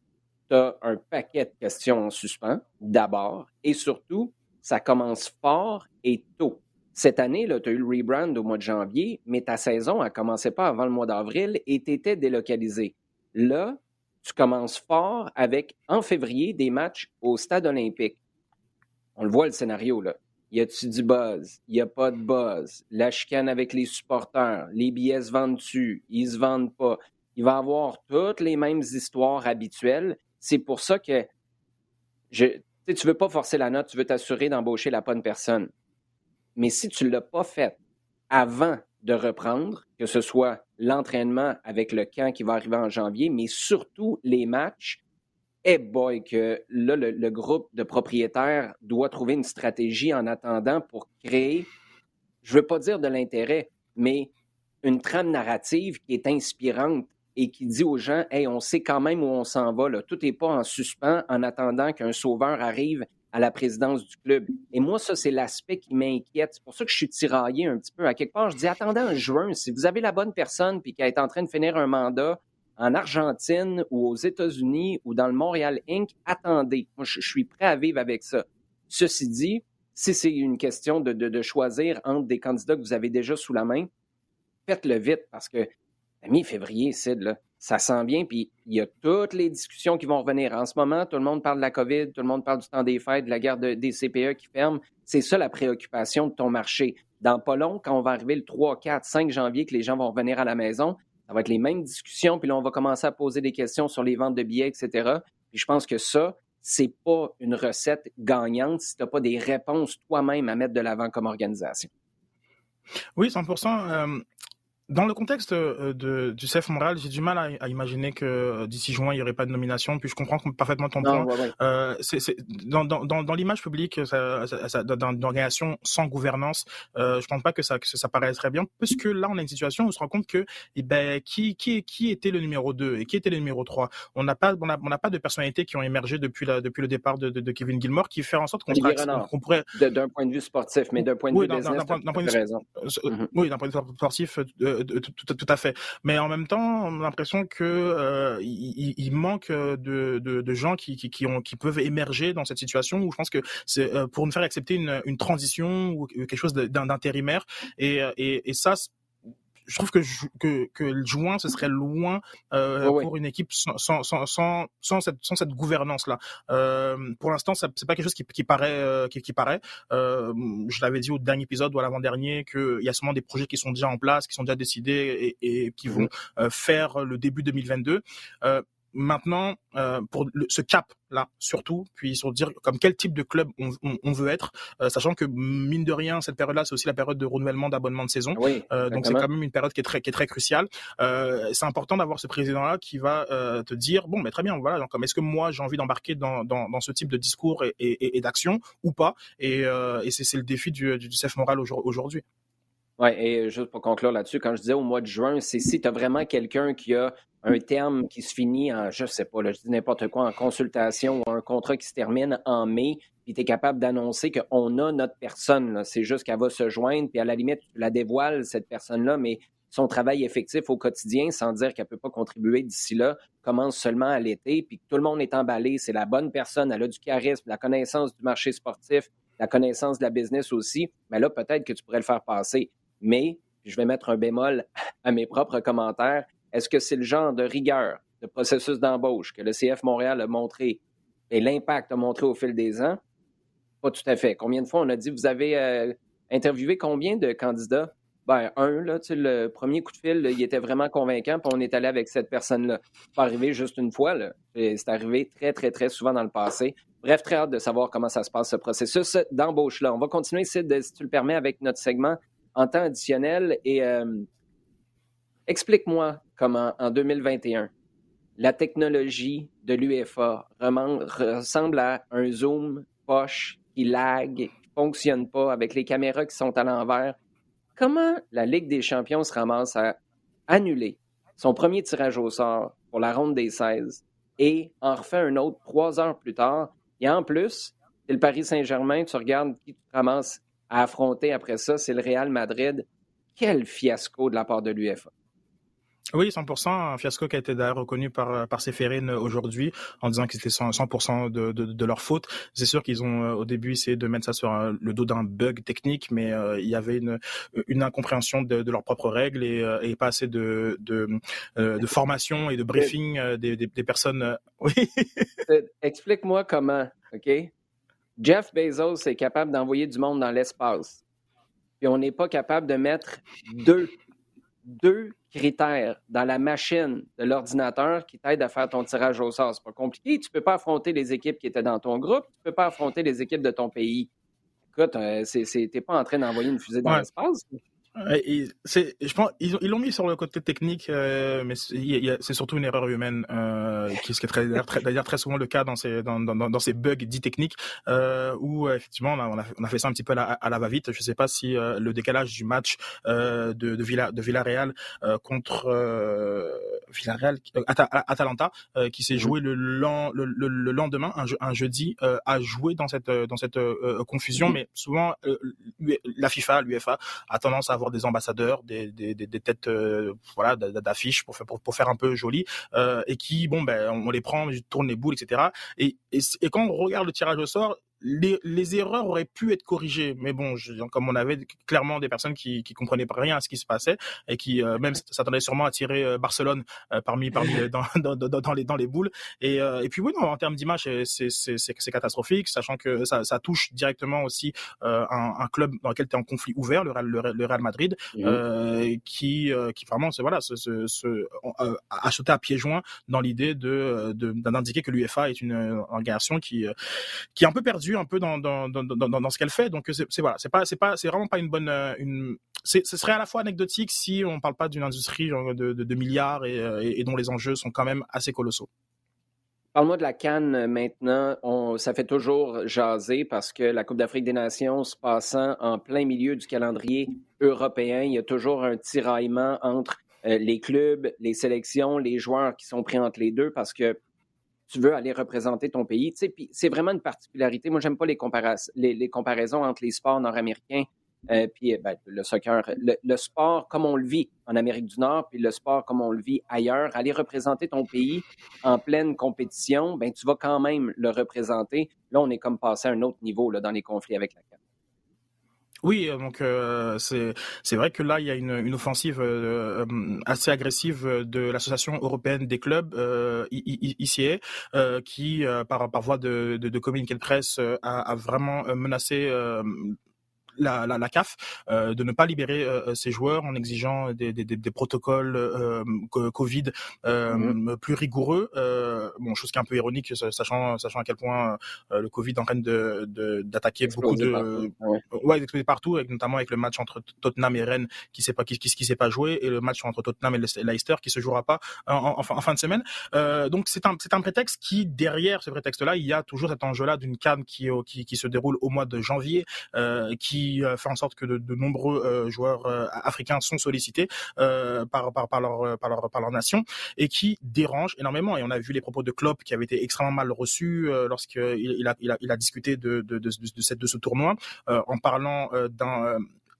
tu as un paquet de questions en suspens, d'abord, et surtout, ça commence fort et tôt. Cette année, tu as eu le rebrand au mois de janvier, mais ta saison ne commençait pas avant le mois d'avril et tu étais délocalisé. Là, tu commences fort avec, en février, des matchs au stade olympique on le voit le scénario, là. Y a-tu du buzz? Y a pas de buzz? La chicane avec les supporters? Les billets se vendent-tu? Ils se vendent pas? Il va avoir toutes les mêmes histoires habituelles. C'est pour ça que je, tu veux pas forcer la note, tu veux t'assurer d'embaucher la bonne personne. Mais si tu l'as pas fait avant de reprendre, que ce soit l'entraînement avec le camp qui va arriver en janvier, mais surtout les matchs, eh boy, que là, le, groupe de propriétaires doit trouver une stratégie en attendant pour créer, je ne veux pas dire de l'intérêt, mais une trame narrative qui est inspirante et qui dit aux gens, hey, on sait quand même où on s'en va, tout n'est pas en suspens en attendant qu'un sauveur arrive à la présidence du club. Et moi, ça, c'est l'aspect qui m'inquiète. C'est pour ça que je suis tiraillé un petit peu. À quelque part, je dis, attendez en juin, si vous avez la bonne personne puis qui est en train de finir un mandat, en Argentine ou aux États-Unis ou dans le Montréal Inc., attendez. Moi, je, suis prêt à vivre avec ça. Ceci dit, si c'est une question de, de, choisir entre des candidats que vous avez déjà sous la main, faites-le vite parce que la mi-février, Sid, là, ça sent bien. Puis il y a toutes les discussions qui vont revenir. En ce moment, tout le monde parle de la COVID, tout le monde parle du temps des fêtes, de la guerre des CPE qui ferme. C'est ça la préoccupation de ton marché. Dans pas long, quand on va arriver le 3, 4, 5 janvier, que les gens vont revenir à la maison, ça va être les mêmes discussions, puis là, on va commencer à poser des questions sur les ventes de billets, etc. Puis je pense que ça, c'est pas une recette gagnante si tu n'as pas des réponses toi-même à mettre de l'avant comme organisation. Oui, 100%. Dans le contexte euh, de, du CF Montréal, j'ai du mal à, à imaginer que euh, d'ici juin, il n'y aurait pas de nomination. Puis je comprends parfaitement ton point. Euh, c'est, dans, dans, dans, l'image publique ça, ça, ça, d'organisation sans gouvernance, euh, je pense pas que ça, que ça paraît très bien, puisque là, on a une situation où on se rend compte que eh ben, qui, qui, qui était le numéro 2 et qui était le numéro 3 On n'a pas, on a, on n'a pas de personnalités qui ont émergé depuis, la, depuis le départ de, de, de Kevin Gilmore qui fait en sorte qu'on, qu'on pourrait... D'un point de vue sportif, mais d'un point de vue business, d'un point, point. Mm-hmm. Oui, d'un point de vue sportif, tout, à fait. Mais en même temps, l'impression que euh, il, manque de, de, de gens qui, qui, ont, qui peuvent émerger dans cette situation où je pense que c'est euh, pour nous faire accepter une, une transition ou quelque chose d'intérimaire. Et, et ça, je trouve que, que, que le juin, ce serait loin euh, pour une équipe sans, sans, sans, sans, cette, sans cette gouvernance-là. Euh, pour l'instant, c'est pas quelque chose qui, qui paraît. Euh, qui, qui, paraît. Euh, je l'avais dit au dernier épisode ou à l'avant-dernier qu'il y a sûrement des projets qui sont déjà en place, qui sont déjà décidés et, et qui vont euh, faire le début 2022. Maintenant euh, pour ce cap là surtout puis sur dire comme quel type de club on, on, on veut être euh, sachant que mine de rien cette période là c'est aussi la période de renouvellement d'abonnement de saison. Oui, euh, donc c'est quand même une période qui est très qui est très cruciale. C'est important d'avoir ce président là qui va te dire bon mais très bien voilà donc comme est-ce que moi j'ai envie d'embarquer dans, dans, dans ce type de discours et, et, et d'action ou pas? Et, et c'est le défi du, du, du CF Moral aujourd'hui oui, et juste pour conclure là-dessus, quand je disais au mois de juin, c'est si tu as vraiment quelqu'un qui a un terme qui se finit en, je sais pas, là, je dis n'importe quoi, en consultation ou un contrat qui se termine en mai, puis tu capable d'annoncer qu'on a notre personne. C'est juste qu'elle va se joindre, puis à la limite, tu la dévoiles, cette personne-là, mais son travail effectif au quotidien, sans dire qu'elle ne peut pas contribuer d'ici là, commence seulement à l'été, puis que tout le monde est emballé, c'est la bonne personne, elle a du charisme, la connaissance du marché sportif, la connaissance de la business aussi, mais là, peut-être que tu pourrais le faire passer. Mais, je vais mettre un bémol à mes propres commentaires, est-ce que c'est le genre de rigueur, de processus d'embauche que le CF Montréal a montré et l'impact a montré au fil des ans? Pas tout à fait. Combien de fois on a dit, vous avez euh, interviewé combien de candidats? Ben, un, là, tu le premier coup de fil, il était vraiment convaincant, puis on est allé avec cette personne-là. Pas arrivé juste une fois, là. C'est arrivé très, très, très souvent dans le passé. Bref, très hâte de savoir comment ça se passe, ce processus d'embauche-là. On va continuer, si tu le permets, avec notre segment en temps additionnel. Et euh, explique-moi comment, en 2021, la technologie de l'UFA ressemble à un zoom poche qui lag, qui fonctionne pas, avec les caméras qui sont à l'envers. Comment la Ligue des champions se ramasse à annuler son premier tirage au sort pour la ronde des 16 et en refait un autre trois heures plus tard? Et en plus, c'est le Paris Saint-Germain, tu regardes qui tu à affronter après ça, c'est le Real Madrid. Quel fiasco de la part de l'UEFA. Oui, 100%, un fiasco qui a été d'ailleurs reconnu par par Séphérine aujourd'hui en disant que c'était 100%, de, de, de, leur faute. C'est sûr qu'ils ont euh, au début essayé de mettre ça sur euh, le dos d'un bug technique, mais euh, il y avait une, une incompréhension de, de leurs propres règles et, et pas assez de, de, de formation et de briefing des, des, des personnes. Oui. Explique-moi comment, ok? Jeff Bezos est capable d'envoyer du monde dans l'espace. Puis on n'est pas capable de mettre deux, deux critères dans la machine de l'ordinateur qui t'aident à faire ton tirage au sort. C'est pas compliqué. Tu peux pas affronter les équipes qui étaient dans ton groupe. Tu peux pas affronter les équipes de ton pays. Écoute, euh, t'es pas en train d'envoyer une fusée dans l'espace je pense, ils, ils l'ont mis sur le côté technique, euh, mais c'est surtout une erreur humaine, euh, qui, ce qui est très, d'ailleurs très souvent le cas dans ces, dans, dans, dans ces bugs dits techniques, euh, où effectivement on a, on a, fait ça un petit peu à la, à la va-vite. Je sais pas si euh, le décalage du match euh, de, de Villa, de Villarreal euh, contre Villarreal, Atalanta, qui s'est joué le, le, le, le, lendemain, un, un jeudi, a joué dans cette, dans cette confusion, mais souvent la FIFA, l'UFA a tendance à avoir des ambassadeurs, des, des, des, têtes euh, voilà d'affiches pour faire pour, pour, faire un peu joli euh, et qui bon ben on les prend, on tourne les boules etc. Et, et, et quand on regarde le tirage au sort, les, les, erreurs auraient pu être corrigées, mais bon, je, comme on avait clairement des personnes qui, qui comprenaient pas rien à ce qui se passait et qui euh, même s'attendaient sûrement à tirer euh, Barcelone euh, parmi parmi dans, dans, dans, dans, les dans les boules. Et, et puis oui, non, en termes d'image, c'est c'est catastrophique, sachant que ça, ça touche directement aussi un, un, club dans lequel tu es en conflit ouvert, le Real, le, Real Madrid, mmh. qui qui vraiment c'est voilà se, se, se a sauté à pieds joints dans l'idée de d'indiquer que l'UEFA est une organisation qui qui est un peu perdue un peu dans dans, dans, dans, dans ce qu'elle fait. Donc c'est voilà, c'est pas c'est pas c'est vraiment pas une bonne une ce serait à la fois anecdotique si on parle pas d'une industrie de, milliards et, et, dont les enjeux sont quand même assez colossaux. Parle-moi de la Cannes maintenant. On, ça fait toujours jaser parce que la Coupe d'Afrique des Nations se passant en plein milieu du calendrier européen, il y a toujours un tiraillement entre euh, les clubs, les sélections, les joueurs qui sont pris entre les deux parce que tu veux aller représenter ton pays. Tu sais, c'est vraiment une particularité. Moi, j'aime pas les, comparaisons entre les sports nord-américains euh, puis ben, le soccer. Le, sport comme on le vit en Amérique du Nord, puis le sport comme on le vit ailleurs, aller représenter ton pays en pleine compétition, ben tu vas quand même le représenter. Là, on est comme passé à un autre niveau là, dans les conflits avec la CAF. Oui, euh, donc euh, c'est vrai que là il y a une, une offensive euh, assez agressive de l'association européenne des clubs euh, ICA qui par par voie de, de, de communiqué de presse a, a vraiment menacé la, la, la CAF euh, de ne pas libérer euh, euh, ces joueurs en exigeant des, des, des protocoles euh, Covid mmh. plus rigoureux. bon, chose qui est un peu ironique, sachant, sachant à quel point le Covid est en train de, d'attaquer beaucoup de, partout. ouais, d'exploser partout, avec, notamment avec le match entre Tottenham et Rennes qui s'est pas qui, qui, qui s'est pas joué et le match entre Tottenham et Leicester qui se jouera pas en, en, en fin de semaine. Euh, donc c'est un c'est un prétexte qui derrière ce prétexte-là, il y a toujours cet enjeu-là d'une CAN qui, qui qui se déroule au mois de janvier, euh, qui euh, fait en sorte que de, nombreux euh, joueurs euh, africains sont sollicités par, par, par, leur, par, leur, par leur nation et qui dérange énormément. Et on a vu les propos de Klopp qui avaient été extrêmement mal reçus lorsqu'il il a, il a, discuté de, de, de, cette, de ce tournoi en parlant d'un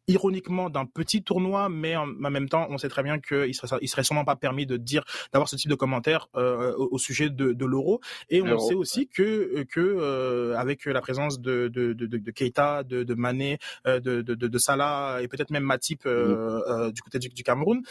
ironiquement d'un petit tournoi, mais en, même temps, on sait très bien qu'il serait, il serait sûrement pas permis de dire, d'avoir ce type de commentaires euh, au, sujet de, de l'euro. Et on sait aussi que que euh, avec la présence de de, de, de Keita, de, de Mané, euh, de, de, de Salah et peut-être même Matip euh, euh, du côté du, du Cameroun,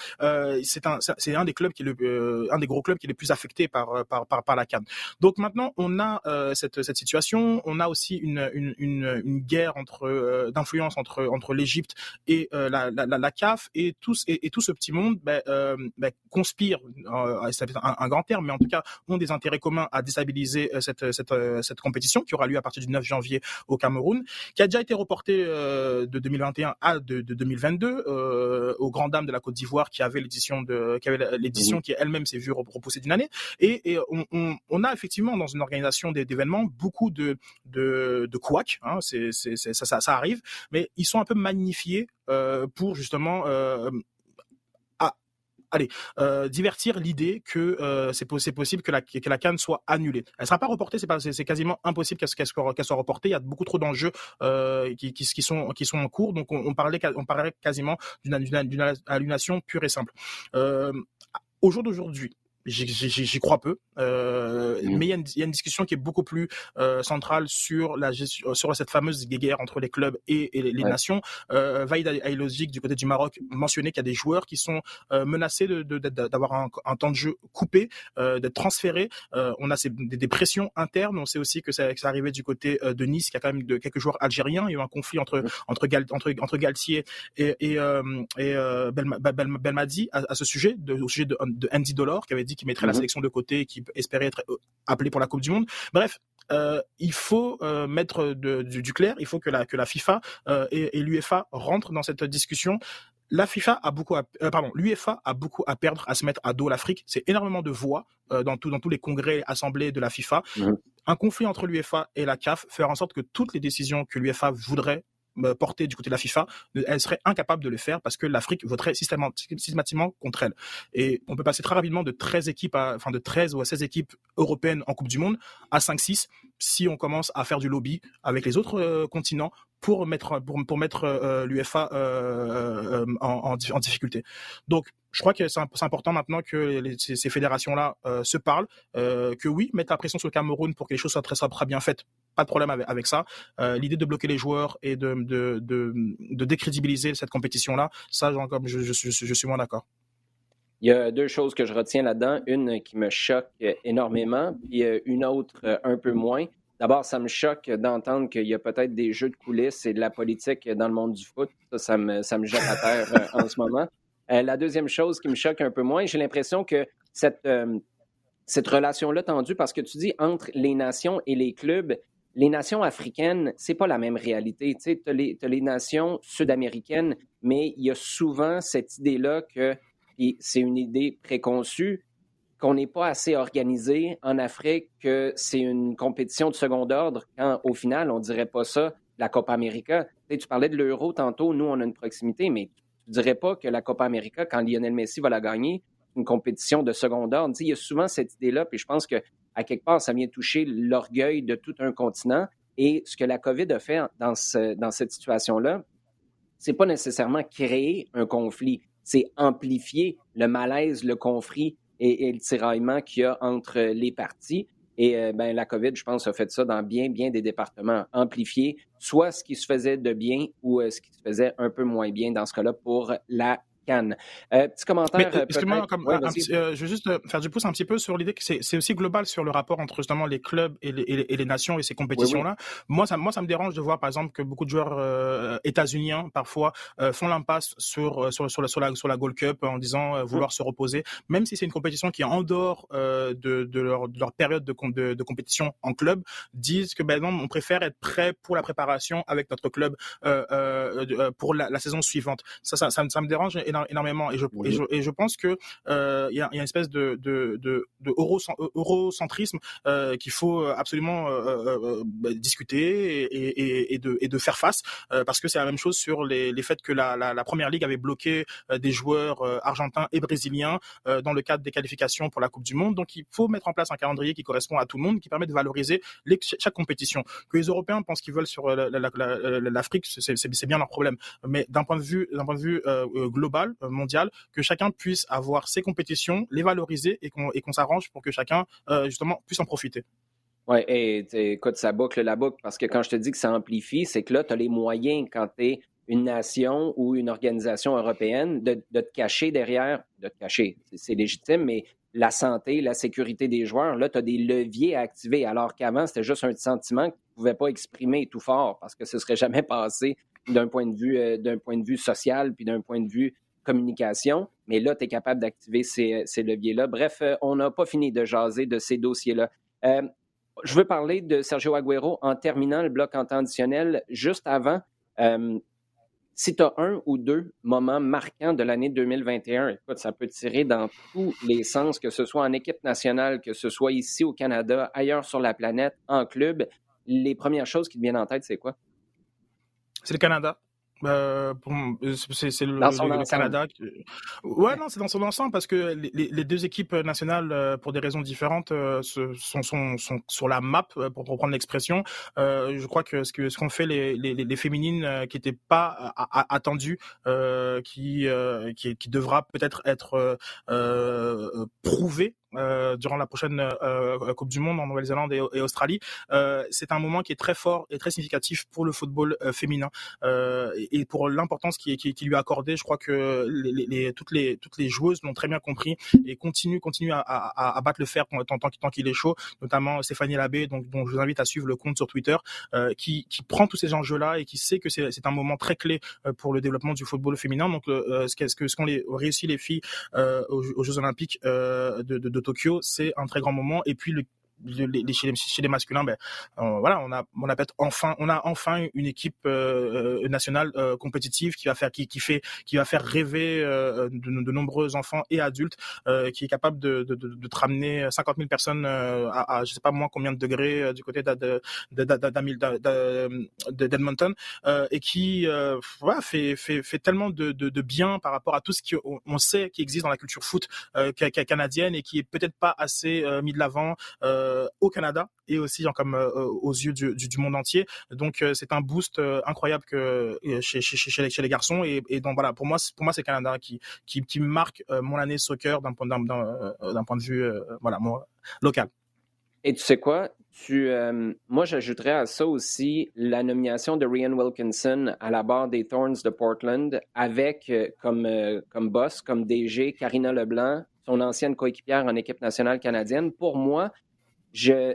c'est un c'est un des clubs qui est le un des gros clubs qui est le plus affecté par par par, par la CAN. Donc maintenant, on a cette cette situation, on a aussi une une une, une guerre entre d'influence entre entre l'Égypte et euh, la, la, la, CAF et tout, et, et, tout ce petit monde ben, euh, ben, conspire, euh, c'est un, un, grand terme, mais en tout cas ont des intérêts communs à déstabiliser euh, cette, cette, euh, cette compétition qui aura lieu à partir du 9 janvier au Cameroun, qui a déjà été reportée de 2021 à de, de 2022 au grand dame de la Côte d'Ivoire qui avait l'édition de qui avait l'édition qui elle-même s'est vue repousser d'une année. Et, et on, on, on, a effectivement dans une organisation d'événements beaucoup de de, de couacs, hein, c'est, c'est, ça, ça, ça arrive, mais ils sont un peu magnifiés euh, pour justement euh, allez, euh, divertir l'idée que c'est possible que la, Cannes soit annulée. Elle sera pas reportée, c'est, quasiment impossible qu'elle, soit, reportée. Il y a beaucoup trop d'enjeux qui, sont, en cours, donc on, on parlait, quasiment d'une, annulation pure et simple. Au jour d'aujourd'hui, j'y crois peu. Euh, mmh. Mais il y, y, a une discussion qui est beaucoup plus euh, centrale sur la gestion, sur cette fameuse guerre entre les clubs et, et les, nations. Euh, Vaïd Aïlozic du côté du Maroc mentionnait qu'il y a des joueurs qui sont euh, menacés d'avoir de, de, un, un, temps de jeu coupé, euh, d'être transférés. Euh, on a ces, des, des, pressions internes. On sait aussi que ça, que ça arrivait du côté euh, de Nice, qui a quand même de, quelques joueurs algériens. Il y a eu un conflit entre mmh. entre, Gal, entre, entre Galtier et, et, et Belmadi à, à, ce sujet, au sujet de, de Andy Dolor, qui avait dit qui mettrait la mhm. sélection de côté et qui espérait être euh, appelé pour la Coupe du Monde. Bref, euh, il faut euh, mettre de, du, du, clair, il faut que la, que la FIFA euh, et, et l'UEFA rentrent dans cette discussion. La FIFA a beaucoup, à, pardon, l'UEFA a beaucoup à perdre à se mettre à dos l'Afrique. C'est énormément de voix dans, tout, dans tous les congrès, assemblées de la FIFA. Mhm. Un conflit entre l'UEFA et la CAF faire en sorte que toutes les décisions que l'UEFA voudrait portée du côté de la FIFA, elle serait incapable de le faire parce que l'Afrique voterait systématiquement contre elle. Et on peut passer très rapidement de 13 équipes, à, enfin de 13 ou à 16 équipes européennes en Coupe du Monde à 5-6 si on commence à faire du lobby avec les autres euh, continents pour mettre pour, euh, l'UFA euh, en, en, difficulté. Donc je crois que c'est important maintenant que ces, fédérations-là euh, se parlent, euh, que oui, mettre la pression sur le Cameroun pour que les choses soient très, très bien faites, pas de problème avec, ça. Euh, L'idée de bloquer les joueurs et de, décrédibiliser cette compétition-là, ça, je, je suis moins d'accord. Il y a deux choses que je retiens là-dedans. Une qui me choque énormément, puis une autre un peu moins. D'abord, ça me choque d'entendre qu'il y a peut-être des jeux de coulisses et de la politique dans le monde du foot. Ça, ça me, jette à terre en ce moment. Euh, la deuxième chose qui me choque un peu moins, j'ai l'impression que cette, euh, cette relation-là tendue, parce que tu dis entre les nations et les clubs, les nations africaines, c'est pas la même réalité. Tu as les, les nations sud-américaines, mais il y a souvent cette idée-là que, c'est une idée préconçue, qu'on n'est pas assez organisé en Afrique, que c'est une compétition de second ordre, quand au final, on dirait pas ça, la Copa América. Tu, tu parlais de l'euro tantôt, nous, on a une proximité, mais tu dirais pas que la Copa América, quand Lionel Messi va la gagner, une compétition de second ordre. il y a souvent cette idée-là, puis je pense que à quelque part, ça vient toucher l'orgueil de tout un continent. Et ce que la COVID a fait dans, dans cette situation-là, c'est pas nécessairement créer un conflit, c'est amplifier le malaise, le conflit et, le tiraillement qu'il y a entre les parties. Et euh, ben, la COVID, je pense, a fait ça dans bien, bien des départements, amplifier soit ce qui se faisait de bien ou euh, ce qui se faisait un peu moins bien dans ce cas-là pour la Cannes. Euh, petit commentaire. Euh, euh, je veux juste faire du pouce un petit peu sur l'idée que c'est aussi global sur le rapport entre justement les clubs et les, et les, nations et ces compétitions-là. Moi, ça, moi, ça me dérange de voir par exemple que beaucoup de joueurs états-uniens parfois font l'impasse sur sur, sur, la, sur, la, sur la Gold Cup en disant vouloir se reposer, même si c'est une compétition qui est en dehors de, de, leur, de, leur, période de, de, de, compétition en club, disent que ben non, on préfère être prêt pour la préparation avec notre club pour la, la, saison suivante. Ça, ça, ça, ça me dérange énormément et je, et je, pense que euh, il y, a, y, a, une espèce de, de, de, de eurocentrisme euh, qu'il faut absolument euh, bah, discuter et, et, et, de, et de faire face parce que c'est la même chose sur les, les faits que la, la, la première ligue avait bloqué des joueurs argentins et brésiliens dans le cadre des qualifications pour la Coupe du Monde. Donc il faut mettre en place un calendrier qui correspond à tout le monde, qui permet de valoriser les, chaque compétition. Que les Européens pensent qu'ils veulent sur l'Afrique, c'est bien leur problème. Mais d'un point de vue, d'un point de vue global euh, mondial, que chacun puisse avoir ses compétitions, les valoriser et qu'on s'arrange pour que chacun euh, justement puisse en profiter. Oui, et écoute, ça boucle la boucle parce que quand je te dis que ça amplifie, c'est que là, tu as les moyens quand tu es une nation ou une organisation européenne de, te cacher derrière, de te cacher, c'est légitime, mais la santé, la sécurité des joueurs, là, tu as des leviers à activer, alors qu'avant, c'était juste un sentiment que tu ne pouvais pas exprimer tout fort parce que ce serait jamais passé d'un point de vue euh, d'un point de vue social puis d'un point de vue communication, mais là, tu es capable d'activer ces, leviers-là. Bref, euh, on n'a pas fini de jaser de ces dossiers-là. Euh, je veux parler de Sergio Aguero en terminant le bloc en temps additionnel. Juste avant, euh, si tu as un ou deux moments marquants de l'année 2021, écoute, ça peut tirer dans tous les sens, que ce soit en équipe nationale, que ce soit ici au Canada, ailleurs sur la planète, en club. Les premières choses qui te viennent en tête, c'est quoi? C'est le Canada. Euh, c'est le, Canada. Ouais, non, c'est dans son ensemble parce que les, les, deux équipes nationales, euh, pour des raisons différentes, euh, sont, sont, sont, sur la map, pour reprendre l'expression. Euh, je crois que ce que ce qu'ont fait les, les, les féminines qui n'étaient pas attendues, qui, qui, qui devra peut-être être, être prouvé euh, durant la prochaine euh, euh, Coupe du Monde en Nouvelle-Zélande et, Australie. c'est un moment qui est très fort et très significatif pour le football féminin et pour l'importance qui, qui, qui, lui est accordée. Je crois que les, les, toutes les toutes les joueuses l'ont très bien compris et continuent continuent à, à, à battre le fer tant, tant, tant qu'il est chaud. Notamment Stéphanie Labbé, donc dont je vous invite à suivre le compte sur Twitter, qui, qui prend tous ces enjeux-là et qui sait que c'est un moment très clé pour le développement du football féminin. Donc ce qu'est-ce que ce qu'ont réussi les filles aux, Jeux Olympiques de, de, de Tokyo, c'est un très grand moment. Et puis le chez, les, masculins, ben, euh, voilà, on a, on a enfin, on a enfin une équipe euh, euh, nationale compétitive qui va faire, qui, fait, qui va faire rêver de, nombreux enfants et adultes, qui est capable de, de, de, te ramener 50 000 personnes à, à, je sais pas moins combien de degrés du côté d'Edmonton, et qui voilà, fait, fait, fait tellement de, de, bien par rapport à tout ce qu'on sait qui existe dans la culture foot canadienne et qui est peut-être pas assez mis de l'avant. Au Canada et aussi comme euh, aux yeux du, monde entier. Donc euh, c'est un boost incroyable que chez, chez, les, garçons et, donc voilà pour moi pour moi c'est Canada qui, qui, qui marque mon année soccer d'un point d'un point de vue voilà local. Et tu sais quoi? Tu, moi, j'ajouterais à ça aussi la nomination de Rian Wilkinson à la barre des Thorns de Portland avec comme, comme boss, comme DG, Karina Leblanc, son ancienne coéquipière en équipe nationale canadienne. Pour moi, je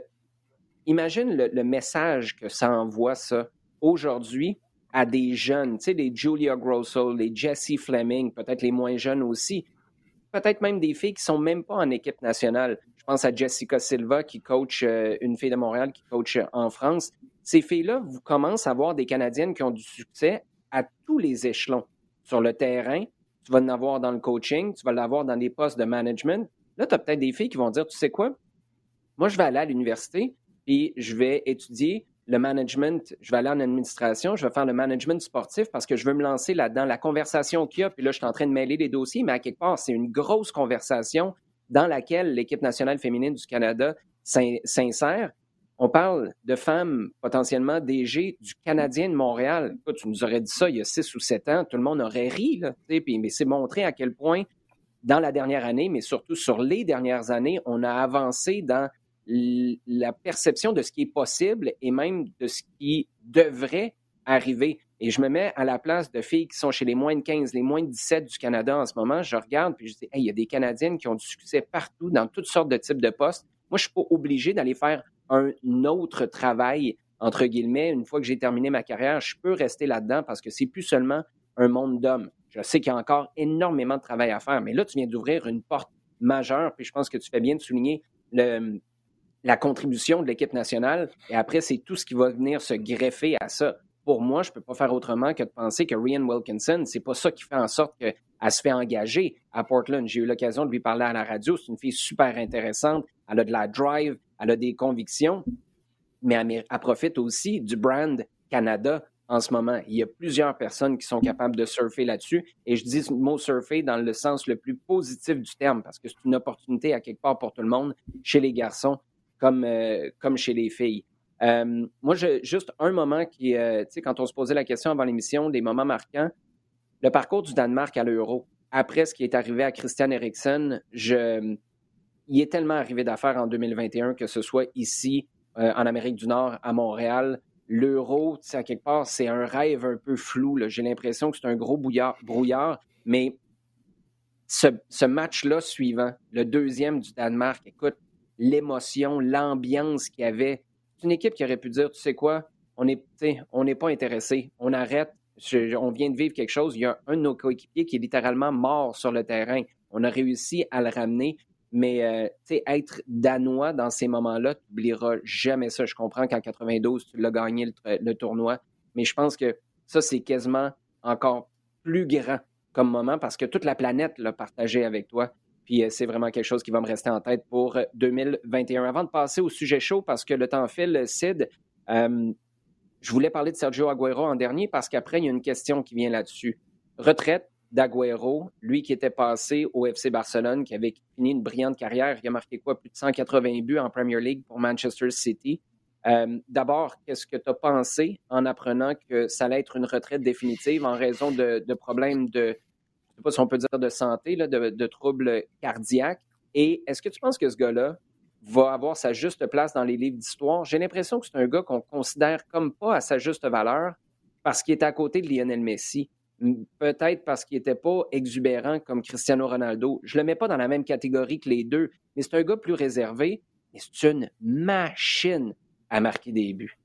imagine le, message que ça envoie, ça, aujourd'hui, à des jeunes, tu sais, les Julia Grosso, les Jesse Fleming, peut-être les moins jeunes aussi, peut-être même des filles qui sont même pas en équipe nationale. Je pense à Jessica Silva qui coach euh, une fille de Montréal qui coach euh, en France. ces filles-là, vous commencez à voir des Canadiennes qui ont du succès à tous les échelons. Sur le terrain, tu vas en avoir dans le coaching, tu vas l'avoir dans des postes de management. Là, tu as peut-être des filles qui vont dire, tu sais quoi, moi, je vais aller à l'université et je vais étudier le management, je vais aller en administration, je vais faire le management sportif parce que je veux me lancer là-dedans. La conversation qu'il y a, puis là, je suis en train de mêler les dossiers, mais à quelque part, c'est une grosse conversation dans laquelle l'équipe nationale féminine du Canada s'insère. On parle de femmes potentiellement DG du Canadien de Montréal. tu nous aurais dit ça il y a six ou sept ans, tout le monde aurait ri, là, mais c'est montré à quel point, dans la dernière année, mais surtout sur les dernières années, on a avancé dans la perception de ce qui est possible et même de ce qui devrait arriver. Et je me mets à la place de filles qui sont chez les moins de 15, les moins de 17 du Canada en ce moment. Je regarde puis je dis, il y a des Canadiennes qui ont du succès partout dans toutes sortes de types de postes. Moi, je suis pas obligé d'aller faire un autre travail, entre guillemets. Une fois que j'ai terminé ma carrière, je peux rester là-dedans parce que c'est plus seulement un monde d'hommes. Je sais qu'il y a encore énormément de travail à faire, mais là, tu viens d'ouvrir une porte majeure, puis je pense que tu fais bien de souligner le, la contribution de l'équipe nationale, et après, c'est tout ce qui va venir se greffer à ça. Pour moi, je ne peux pas faire autrement que de penser que Ryan Wilkinson, c'est pas ça qui fait en sorte qu'elle se fait engager à Portland. J'ai eu l'occasion de lui parler à la radio. C'est une fille super intéressante. Elle a de la drive, elle a des convictions, mais elle, profite aussi du brand Canada en ce moment. Il y a plusieurs personnes qui sont capables de surfer là-dessus. Et je dis le mot surfer dans le sens le plus positif du terme, parce que c'est une opportunité à quelque part pour tout le monde, chez les garçons comme, euh, comme chez les filles. Euh, moi, j'ai juste un moment qui, euh, tu sais, quand on se posait la question avant l'émission, des moments marquants, le parcours du Danemark à l'Euro. Après ce qui est arrivé à Christian Eriksen, il est tellement arrivé d'affaires en 2021, que ce soit ici, en Amérique du Nord, à Montréal. L'Euro, tu sais, à quelque part, c'est un rêve un peu flou. J'ai l'impression que c'est un gros brouillard, brouillard mais ce match-là suivant, le deuxième du Danemark, écoute, l'émotion, l'ambiance qu'il y avait. C'est une équipe qui aurait pu dire, tu sais quoi, on n'est on pas intéressé, on arrête, on vient de vivre quelque chose. Il y a un de nos coéquipiers qui est littéralement mort sur le terrain. On a réussi à le ramener, mais euh, être danois dans ces moments-là, tu n'oublieras jamais ça. Je comprends qu'en 92, tu l'as gagné le, tournoi, mais je pense que ça, c'est quasiment encore plus grand comme moment parce que toute la planète l'a partagé avec toi. Puis euh, c'est vraiment quelque chose qui va me rester en tête pour 2021. Avant de passer au sujet chaud, parce que le temps file, Sid, euh, je voulais parler de Sergio Aguero en dernier parce qu'après, il y a une question qui vient là-dessus. Retraite d'Aguero, lui qui était passé au FC Barcelone, qui avait fini une brillante carrière, il a marqué quoi, plus de 180 buts en Premier League pour Manchester City. Euh, d'abord, qu'est-ce que tu as pensé en apprenant que ça allait être une retraite définitive en raison de problèmes de, sais pas si on peut dire de santé, de, troubles cardiaques. Et est-ce que tu penses que ce gars-là va avoir sa juste place dans les livres d'histoire? J'ai l'impression que c'est un gars qu'on considère comme pas à sa juste valeur parce qu'il est à côté de Lionel Messi. Peut-être parce qu'il n'était pas exubérant comme Cristiano Ronaldo. Je ne le mets pas dans la même catégorie que les deux, mais c'est un gars plus réservé et c'est une machine à marquer des buts.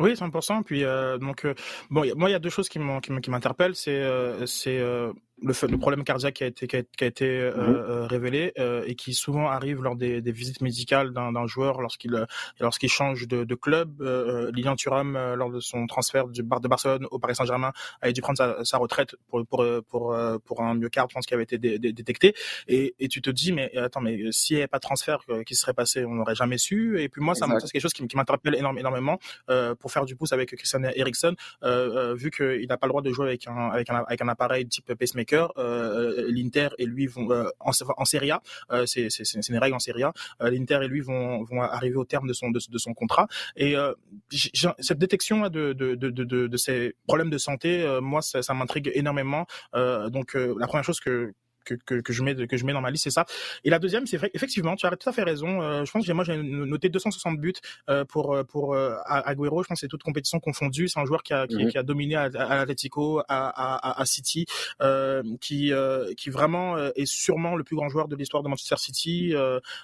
Oui, 100%. Puis euh, donc euh, bon, moi il y a deux choses qui m'interpellent, c'est euh, le, le, problème cardiaque qui a été, qui a, été euh, mhm. euh, révélé euh, et qui souvent arrive lors des, des visites médicales d'un joueur lorsqu'il lorsqu'il change de, de club. Lilian Thuram, lors de son transfert du Bar de Barcelone au Paris Saint-Germain, a dû prendre sa, sa, retraite pour pour pour pour un myocarde, je pense, qui avait été détecté. Et, et tu te dis, mais attends, mais s'il n'y avait pas de transfert qui serait passé, on n'aurait jamais su. Et puis moi, ça, c'est quelque chose qui, qui m'interpelle énormément pour faire du pouce avec Christian Eriksen, vu qu'il n'a pas le droit de jouer avec un avec un, avec un appareil type pacemaker euh, euh, L'Inter et lui vont euh, en, en A, c'est une règle en Serie A. L'Inter et lui vont, arriver au terme de son contrat. Et cette détection de, ces problèmes de santé, moi, ça, ça m'intrigue énormément. donc, la première chose que que, que, je mets que je mets dans ma liste, c'est ça. Et la deuxième, c'est vrai, effectivement, tu as tout à fait raison. Euh, je pense que moi j'ai noté 260 buts euh, pour euh, pour Agüero. Je pense que c'est toute compétition confondue. C'est un joueur qui a qui, mhm. qui a dominé à, à l'Atlético, à, à, à, City, qui qui vraiment est sûrement le plus grand joueur de l'histoire de Manchester City.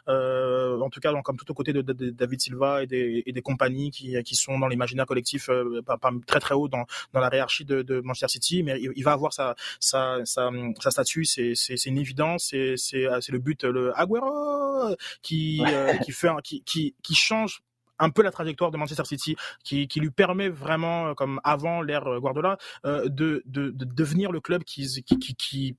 en tout cas, donc, comme tout aux côtés de, David Silva et des, et des compagnies qui qui sont dans l'imaginaire collectif pas, très très haut dans dans la hiérarchie de, de Manchester City. Mais il, il va avoir sa sa sa, sa statue. C'est c'est une évidence, c'est euh, le but, le Aguero qui, euh, qui, fait, qui, qui, qui change un peu la trajectoire de Manchester City, qui, qui lui permet vraiment, comme avant l'ère Guardiola, de, de, de, devenir le club qui, qui, qui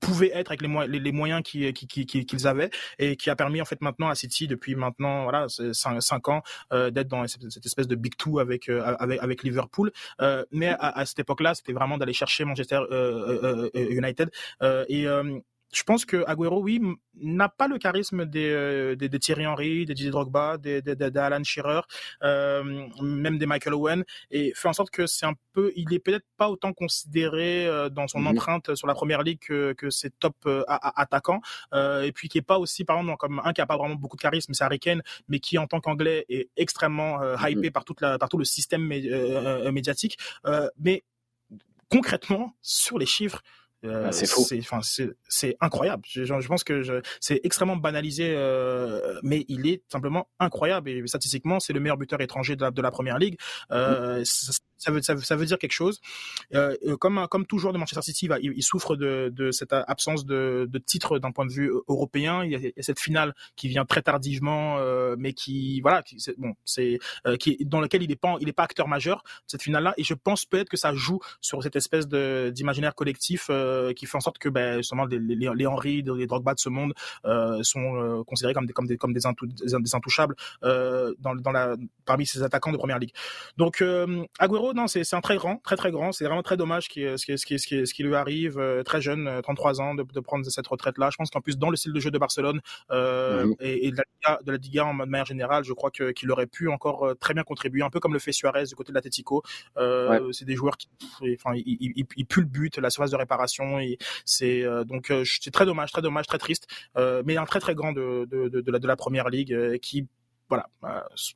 pouvait être avec les, moyens qu'ils qui, avaient et qui a permis en fait maintenant à City depuis maintenant voilà cinq, ans euh, d'être dans cette, espèce de big two avec euh, avec, avec Liverpool. Euh, mais à, à cette époque-là c'était vraiment d'aller chercher Manchester United. Et je pense que Agüero, oui, n'a pas le charisme des, euh, des, des, Thierry Henry, des Didier Drogba, des, des, des Alan Shearer, euh, même des Michael Owen, et fait en sorte que c'est un peu, il est peut-être pas autant considéré euh, dans son mhm. empreinte sur la première ligue que, que ses top euh, attaquants, euh, et puis qui est pas aussi, par exemple, comme un qui a pas vraiment beaucoup de charisme, c'est Harry Kane, mais qui en tant qu'anglais est extrêmement hypé mhm. par toute la, par tout le système médiatique, mais concrètement sur les chiffres euh, ah, c'est fou. C'est incroyable. Je, je, pense que c'est extrêmement banalisé, euh, mais il est simplement incroyable. Et statistiquement, c'est le meilleur buteur étranger de la, de la première ligue. Euh, ça, ça, veut, dire quelque chose. Euh, euh, comme, toujours de Manchester City, il, il, souffre de, cette absence de, titre d'un point de vue européen. Il y, a, cette finale qui vient très tardivement, euh, mais qui voilà, c'est dans lequel il est pas acteur majeur cette finale-là. Et je pense peut-être que ça joue sur cette espèce d'imaginaire collectif. Euh, euh, qui fait en sorte que ben, justement les, les, les Henry, les Drogba de ce monde euh, sont euh, considérés comme des intouchables parmi ces attaquants de première ligue. Donc Agüero, non, c'est un très grand, très très grand. C'est vraiment très dommage ce qui, ce qui, ce qui, ce qui lui arrive très jeune, 33 ans, de, de prendre cette retraite là. Je pense qu'en plus dans le style de jeu de Barcelone mhm. et, et, de la Liga, de la Liga en manière générale, je crois qu'il aurait pu encore très bien contribuer, un peu comme le fait Suarez du côté de l'Atletico. Euh, C'est des joueurs qui, enfin, ils, ils, ils, puent le but, la surface de réparation et c'est euh, donc euh, c'est très dommage, très dommage, très triste, euh, mais un très très grand de, de, de, la, de la première ligue qui voilà,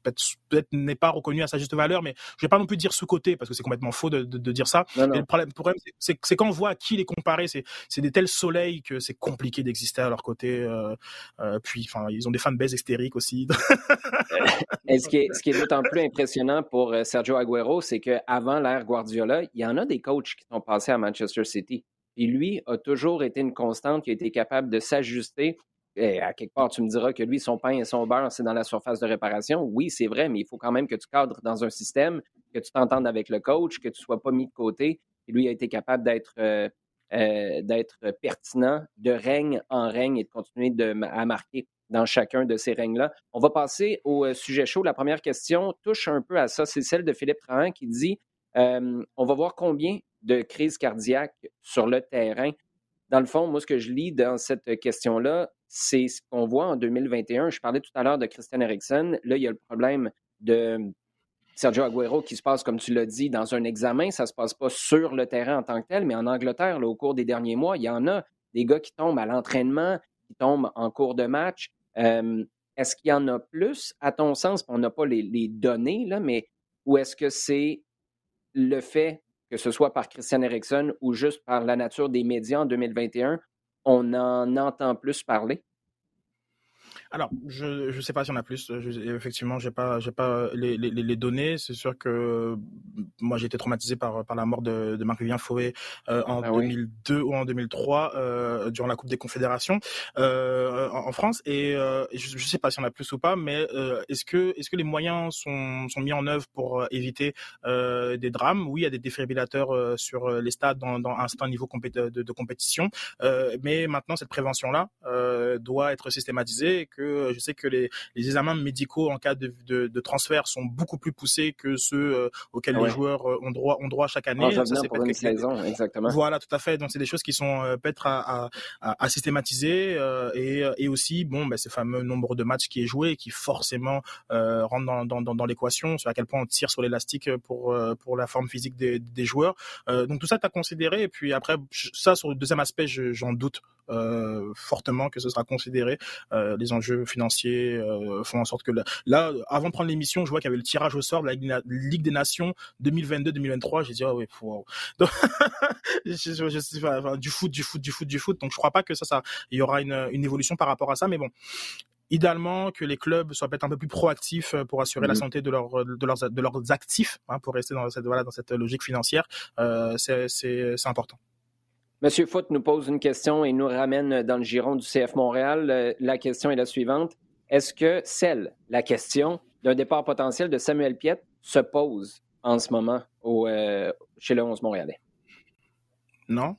peut-être n'est pas reconnu à sa juste valeur, mais je vais pas non plus dire ce côté parce que c'est complètement faux de, de, de dire ça. le problème, problème c'est quand on voit à qui les comparer, c'est des tels soleils que c'est compliqué d'exister à leur côté. Euh, euh, puis, enfin, ils ont des fanbases hystériques aussi. Et ce qui est, ce qui est d'autant plus impressionnant pour Sergio Aguero, c'est qu'avant l'ère Guardiola, il y en a des coachs qui sont passés à Manchester City. Et lui a toujours été une constante qui a été capable de s'ajuster. Et à quelque part, tu me diras que lui, son pain et son beurre, c'est dans la surface de réparation. Oui, c'est vrai, mais il faut quand même que tu cadres dans un système, que tu t'entendes avec le coach, que tu ne sois pas mis de côté. Et lui a été capable d'être euh, euh, pertinent de règne en règne et de continuer à marquer dans chacun de ces règnes-là. On va passer au euh, sujet chaud. La première question touche un peu à ça. C'est celle de Philippe Trahan qui dit on va voir combien de crise cardiaque sur le terrain. Dans le fond, moi, ce que je lis dans cette question-là, c'est ce qu'on voit en 2021. Je parlais tout à l'heure de Christian Eriksen. Là, il y a le problème de Sergio Aguero qui se passe, comme tu l'as dit, dans un examen. Ça ne se passe pas sur le terrain en tant que tel, mais en Angleterre, au cours des derniers mois, il y en a des gars qui tombent à l'entraînement, qui tombent en cours de match. Est-ce qu'il y en a plus, à ton sens? On n'a pas les, les données, là, mais ou est-ce que c'est le fait que ce soit par Christian Eriksen ou juste par la nature des médias en 2021, on en entend plus parler? Alors, je je sais pas si on a plus. Je, effectivement, j'ai pas j'ai pas les, les, les données. C'est sûr que moi j'ai été traumatisé par par la mort de, de Marc-Vivien Fauvé euh, en 2002 ah ou en 2003 euh, durant la Coupe des Confédérations euh, en, France. Et euh, je, je sais pas si on a plus ou pas, mais euh, est-ce que est-ce que les moyens sont sont mis en œuvre pour éviter des drames? Oui, il y a des défibrillateurs sur les stades dans, dans un certain niveau de, de, compétition, mais maintenant cette prévention là doit être systématisée que euh, je sais que les, examens médicaux en cas de, de, transfert sont beaucoup plus poussés que ceux euh, auxquels les joueurs euh, ont droit, ont droit chaque année. ça, c'est saison, exactement. Voilà, tout à fait. Donc c'est des choses qui sont peut-être à, à, à, systématiser et, et aussi bon, ben, ce fameux nombre de matchs qui est joué qui forcément rentre dans, dans, dans, l'équation sur à quel point on tire sur l'élastique pour pour la forme physique des, des joueurs. donc tout ça, tu as considéré. Et puis après, ça sur le deuxième aspect, j'en doute euh, fortement que ce sera considéré. Euh, les enjeux financiers euh, font en sorte que là, avant de prendre l'émission, je vois qu'il y avait le tirage au sort de la Ligue des Nations 2022-2023. J'ai dit ah oui, wow. Donc, je, je, je, enfin, du foot, du foot, du foot, du foot. Donc je crois pas que ça, ça, il y aura une, une évolution par rapport à ça. Mais bon, idéalement que les clubs soient peut-être un peu plus proactifs pour assurer la mmh. santé de, leur, de, leurs, de leurs actifs, hein, pour rester dans cette, voilà, dans cette logique financière, euh, c'est important. Monsieur Foot nous pose une question et nous ramène dans le giron du CF Montréal. Euh, la question est la suivante. Est-ce que celle, la question, d'un départ potentiel de Samuel Piet se pose en ce moment au, chez le 11 Montréalais? Non,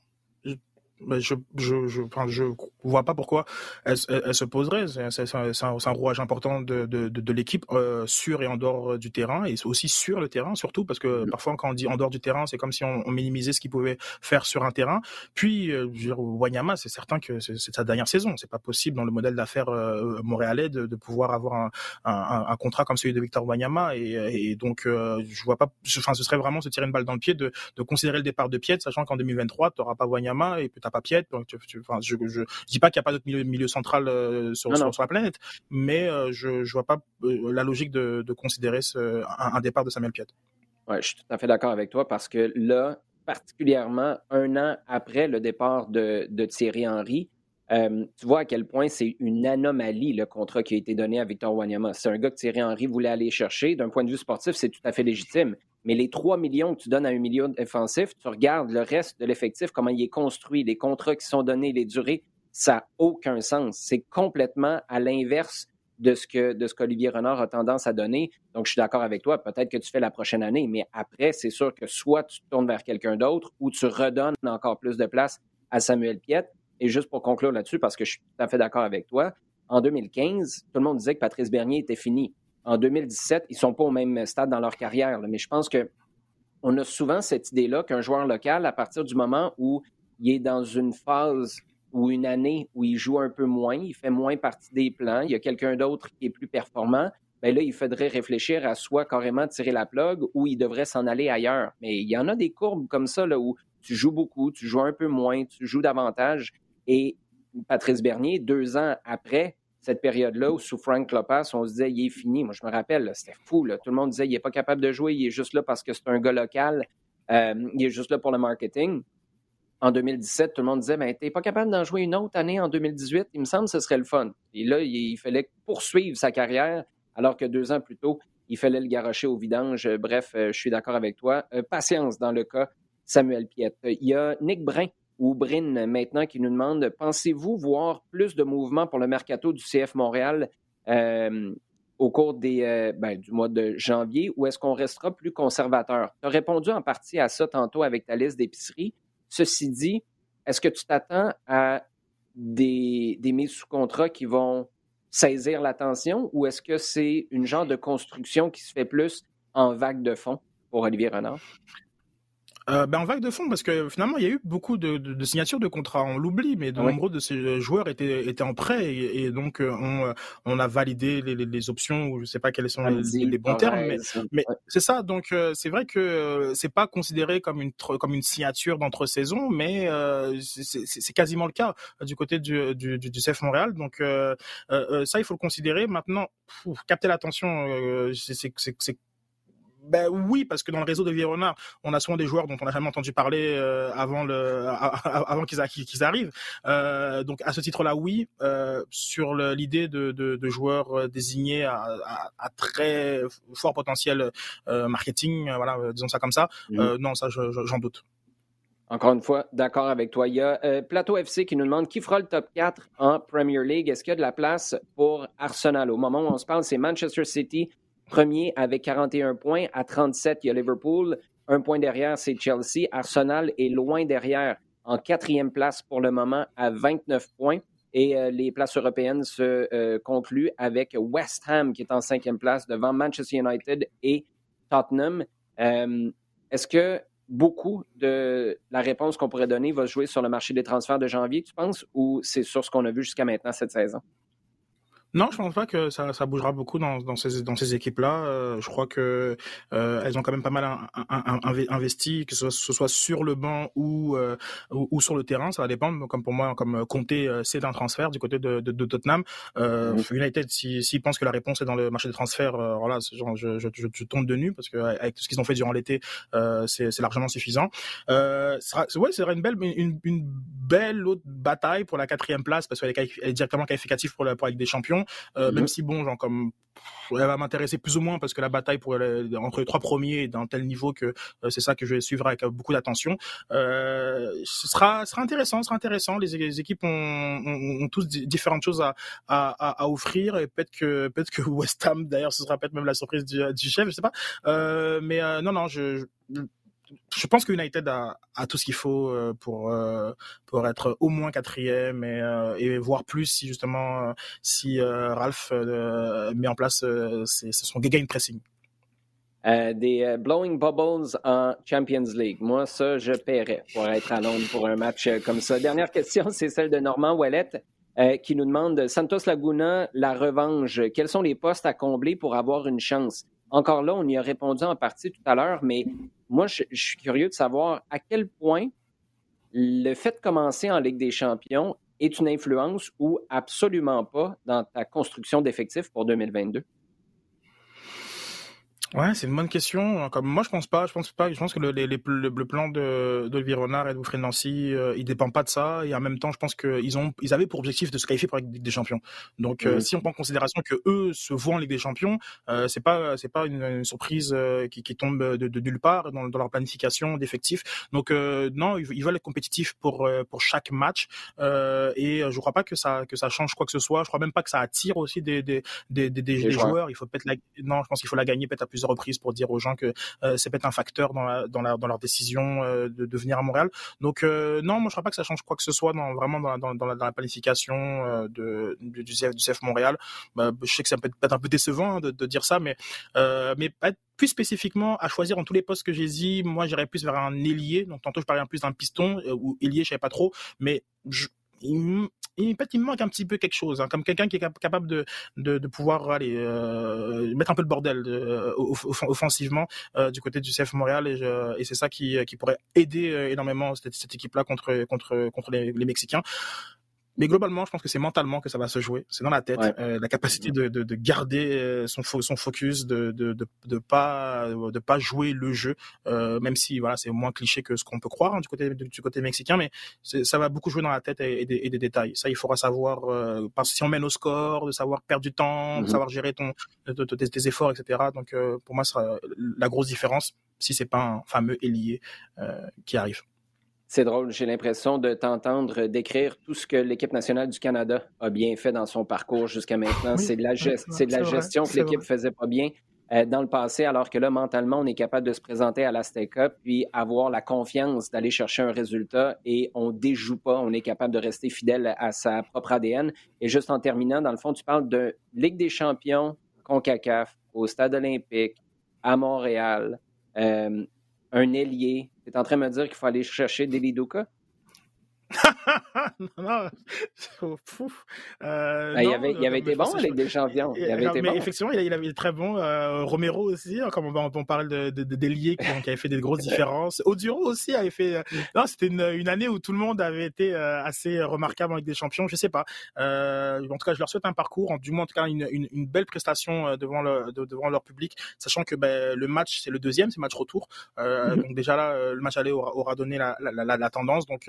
je je je, enfin, je vois pas pourquoi elle, elle, se poserait. C'est un, un, rouage important de, de, de, de l'équipe euh, sur et en dehors euh, du terrain et aussi sur le terrain surtout parce que mm. parfois quand on dit en dehors du terrain c'est comme si on, on minimisait ce qu'il pouvait faire sur un terrain. Puis euh, Wanyama c'est certain que c'est sa dernière saison. C'est pas possible dans le modèle d'affaires euh, montréalais de, de, pouvoir avoir un, un, un, contrat comme celui de Victor Wanyama et, et donc je vois pas. Enfin ce serait vraiment se tirer une balle dans le pied de, de considérer le départ de Pied sachant qu'en 2023 tu n'auras pas Wanyama et t'as pas Piet. Donc, tu, enfin, je, je, dis pas qu'il n'y a pas d'autre milieu, milieu, central euh, sur, sur, la planète, mais euh, je, je vois pas euh, la logique de, de considérer ce, un, départ de Samuel Piet. Ouais, je suis tout à fait d'accord avec toi parce que là, particulièrement un an après le départ de, de Thierry Henry, euh, tu vois à quel point c'est une anomalie le contrat qui a été donné à Victor Wanyama. C'est un gars que Thierry Henry voulait aller chercher. D'un point de vue sportif, c'est tout à fait légitime. Mais les 3 millions que tu donnes à un million défensif, tu regardes le reste de l'effectif, comment il est construit, les contrats qui sont donnés, les durées, ça n'a aucun sens. C'est complètement à l'inverse de ce que de qu'Olivier Renard a tendance à donner. Donc, je suis d'accord avec toi. Peut-être que tu fais la prochaine année, mais après, c'est sûr que soit tu tournes vers quelqu'un d'autre ou tu redonnes encore plus de place à Samuel Piette. Et juste pour conclure là-dessus, parce que je suis tout à fait d'accord avec toi, en 2015, tout le monde disait que Patrice Bernier était fini en 2017, ils ne sont pas au même stade dans leur carrière. mais je pense que on a souvent cette idée-là qu'un joueur local, à partir du moment où il est dans une phase ou une année où il joue un peu moins, il fait moins partie des plans, il y a quelqu'un d'autre qui est plus performant, bien là, il faudrait réfléchir à soit carrément tirer la plug ou il devrait s'en aller ailleurs. Mais il y en a des courbes comme ça là, où tu joues beaucoup, tu joues un peu moins, tu joues davantage. Et Patrice Bernier, deux ans après, cette période-là sous Frank Lopez, on se disait il est fini. Moi, je me rappelle, c'était fou. Tout le monde disait il n'est pas capable de jouer, il est juste là parce que c'est un gars local, euh, il est juste là pour le marketing. En 2017, tout le monde disait ben, n'es pas capable d'en jouer une autre année en 2018, il me semble que ce serait le fun. Et là, il fallait poursuivre sa carrière, alors que deux ans plus tôt, il fallait le garocher au vidange. Bref, euh, je suis d'accord avec toi. Euh, patience dans le cas Samuel Piette. Il y a Nick Brun ou Brin maintenant qui nous demande pensez-vous voir plus de mouvements pour le mercato du CF Montréal euh, au cours euh, ben, du mois de janvier ou est-ce qu'on restera plus conservateur? Tu as répondu en partie à ça tantôt avec ta liste d'épicerie. Ceci dit, est-ce que tu t'attends à des, des mises sous contrat qui vont saisir l'attention ou est-ce que c'est une genre de construction qui se fait plus en vague de fond pour Olivier Renard? Euh, ben en vague de fond parce que finalement il y a eu beaucoup de, de, de signatures de contrats. On l'oublie mais de nombreux de ces joueurs étaient étaient en prêt et, donc euh, on, on a validé les, les, les, options ou je sais pas quels sont les, les, bons termes mais, mais c'est ça. Donc euh, c'est vrai que c'est pas considéré comme une comme une signature d'entre saison mais c'est quasiment le cas du côté du du, du, CF Montréal. Donc ça il faut le considérer. Maintenant capter l'attention c'est ben oui, parce que dans le réseau de Renard, on a souvent des joueurs dont on n'a jamais entendu parler euh, avant le, avant qu'ils arrivent. Euh, donc à ce titre-là, oui. Euh, sur l'idée de, de, de, joueurs désignés à, à, à, très fort potentiel marketing, voilà, disons ça comme ça. Mmh. non, ça, j'en doute. Encore une fois, d'accord avec toi. Il y a Plateau FC qui nous demande qui fera le top 4 en Premier League. Est-ce qu'il y a de la place pour Arsenal? Au moment où on se parle, c'est Manchester City, Premier avec 41 points. À 37, il y a Liverpool. Un point derrière, c'est Chelsea. Arsenal est loin derrière, en quatrième place pour le moment, à 29 points. Et euh, les places européennes se euh, concluent avec West Ham qui est en cinquième place devant Manchester United et Tottenham. Euh, est-ce que beaucoup de la réponse qu'on pourrait donner va jouer sur le marché des transferts de janvier, tu penses, ou c'est sur ce qu'on a vu jusqu'à maintenant cette saison? Non, je pense pas que ça, ça bougera beaucoup dans, dans ces, dans ces équipes-là. Euh, je crois que euh, elles ont quand même pas mal investi, que ce soit, sur le banc ou, euh, ou, sur le terrain. Ça va dépendre. Comme pour moi, comme Comté, c'est un transfert du côté de, de, de Tottenham. Euh, United, s'ils si, pensent que la réponse est dans le marché des transferts, voilà, genre, je, je, je, tombe de nu parce que avec tout ce qu'ils ont fait durant l'été, c'est largement suffisant. Euh, sera, ouais, c'est une belle, une, une belle autre bataille pour la quatrième place parce qu'elle est, directement qualificative pour la, pour la Ligue des Champions. Euh, même si bon, genre comme elle va m'intéresser plus ou moins parce que la bataille pour entre les trois premiers est d'un tel niveau que euh, c'est ça que je vais suivre avec beaucoup d'attention. Euh, ce sera, sera intéressant, sera intéressant. Les, les équipes ont, ont, ont, tous différentes choses à, à, à offrir et peut-être que peut-être que West Ham d'ailleurs ce sera peut-être même la surprise du, du chef, je sais pas. Euh, mais euh, non non, je, je je pense que United a, tout ce qu'il faut euh, pour euh, pour être au moins quatrième et, euh, voir plus si justement si Ralph met en place son game pressing. des blowing bubbles en Champions League. Moi, ça, je paierais pour être à Londres pour un match comme ça. Dernière question, c'est celle de Normand Wallet. qui nous demande Santos Laguna, la revanche. Quels sont les postes à combler pour avoir une chance? Encore là, on y a répondu en partie tout à l'heure, mais moi, je, suis curieux de savoir à quel point le fait de commencer en Ligue des champions est une influence ou absolument pas dans ta construction d'effectifs pour 2022. Ouais, c'est une bonne question. Comme moi, je pense pas. Je pense pas. Je pense que le, le, le, plan de d'Olivier Renard et de Wilfried Nancy, euh, il dépend pas de ça. Et en même temps, je pense qu'ils ont, ils avaient pour objectif de se qualifier pour la Ligue des Champions. Donc, euh, si on prend en considération que eux se voient en Ligue des Champions, euh, c'est pas, c'est pas une, surprise euh, qui, qui, tombe de, de, nulle part dans, dans leur planification d'effectifs. Donc, euh, non, ils, veulent être compétitifs pour pour chaque match. et je crois pas que ça que ça change quoi que ce soit. Je crois même pas que ça attire aussi des des des, des, des joueurs. Il faut peut-être la, non, je pense qu'il faut la gagner peut-être à plusieurs reprises pour dire aux gens que euh, c'est peut-être un facteur dans, dans, leur décision euh, de, venir à Montréal. Donc euh, non, moi je crois pas que ça change quoi que ce soit dans, vraiment dans, la, planification de, du, CF, Montréal. Bah, je sais que ça peut être un peu décevant hein, de, dire ça, mais mais plus spécifiquement à choisir en tous les postes que j'ai dit, moi j'irais plus vers un ailier. Donc tantôt je parlais un plus d'un piston ou ailier, je savais pas trop, mais je, il, me manque un petit peu quelque chose, hein, comme quelqu'un qui est capable de, pouvoir aller euh, mettre un peu le bordel euh, offensivement euh, du côté du CF Montréal et, c'est ça qui, qui pourrait aider euh, énormément cette, équipe-là contre contre contre les Mexicains. Mais globalement, je pense que c'est mentalement que ça va se jouer. C'est dans la tête, euh, la capacité de, de, de garder euh, son, son focus, de, de, de, de pas de pas jouer le jeu, euh, même si voilà c'est moins cliché que ce qu'on peut croire hein, du côté du côté mexicain, mais ça va beaucoup jouer dans la tête et, des, et des, détails. Ça, il faudra savoir euh, parce si on mène au score, de savoir perdre du temps, de mm-hmm. savoir gérer ton tes, tes efforts, etc. Donc euh, pour moi, ce sera la grosse différence si c'est pas un fameux ailier qui arrive. C'est drôle, j'ai l'impression de t'entendre décrire tout ce que l'équipe nationale du Canada a bien fait dans son parcours jusqu'à maintenant. c'est de la, de la gestion que l'équipe faisait pas bien euh, dans le passé, alors que là, mentalement, on est capable de se présenter à la Cup puis avoir la confiance d'aller chercher un résultat et on déjoue pas, on est capable de rester fidèle à sa propre ADN. Et juste en terminant, dans le fond, tu parles de Ligue des champions, CONCACAF, au Stade olympique, à Montréal, euh, un ailier, tu es en train de me dire qu'il faut aller chercher des? non, Euh, ben, il, avait, il avait été bon avec des champions. Il avait été mais bon. Effectivement, il, avait été très bon. Euh, Romero aussi, hein, comme on, on parle de, de, de qui, avait fait des grosses différences. Oduro aussi avait fait. Euh, non, c'était une, une, année où tout le monde avait été euh, assez remarquable avec des champions. Je sais pas. En tout cas, je leur souhaite un parcours, du moins en tout cas une, une, une belle prestation devant le, devant leur public, sachant que ben, le match c'est le deuxième, c'est match retour. Mm-hmm. Donc déjà là, le match aller aura, aura donné la, la, la, la tendance. Donc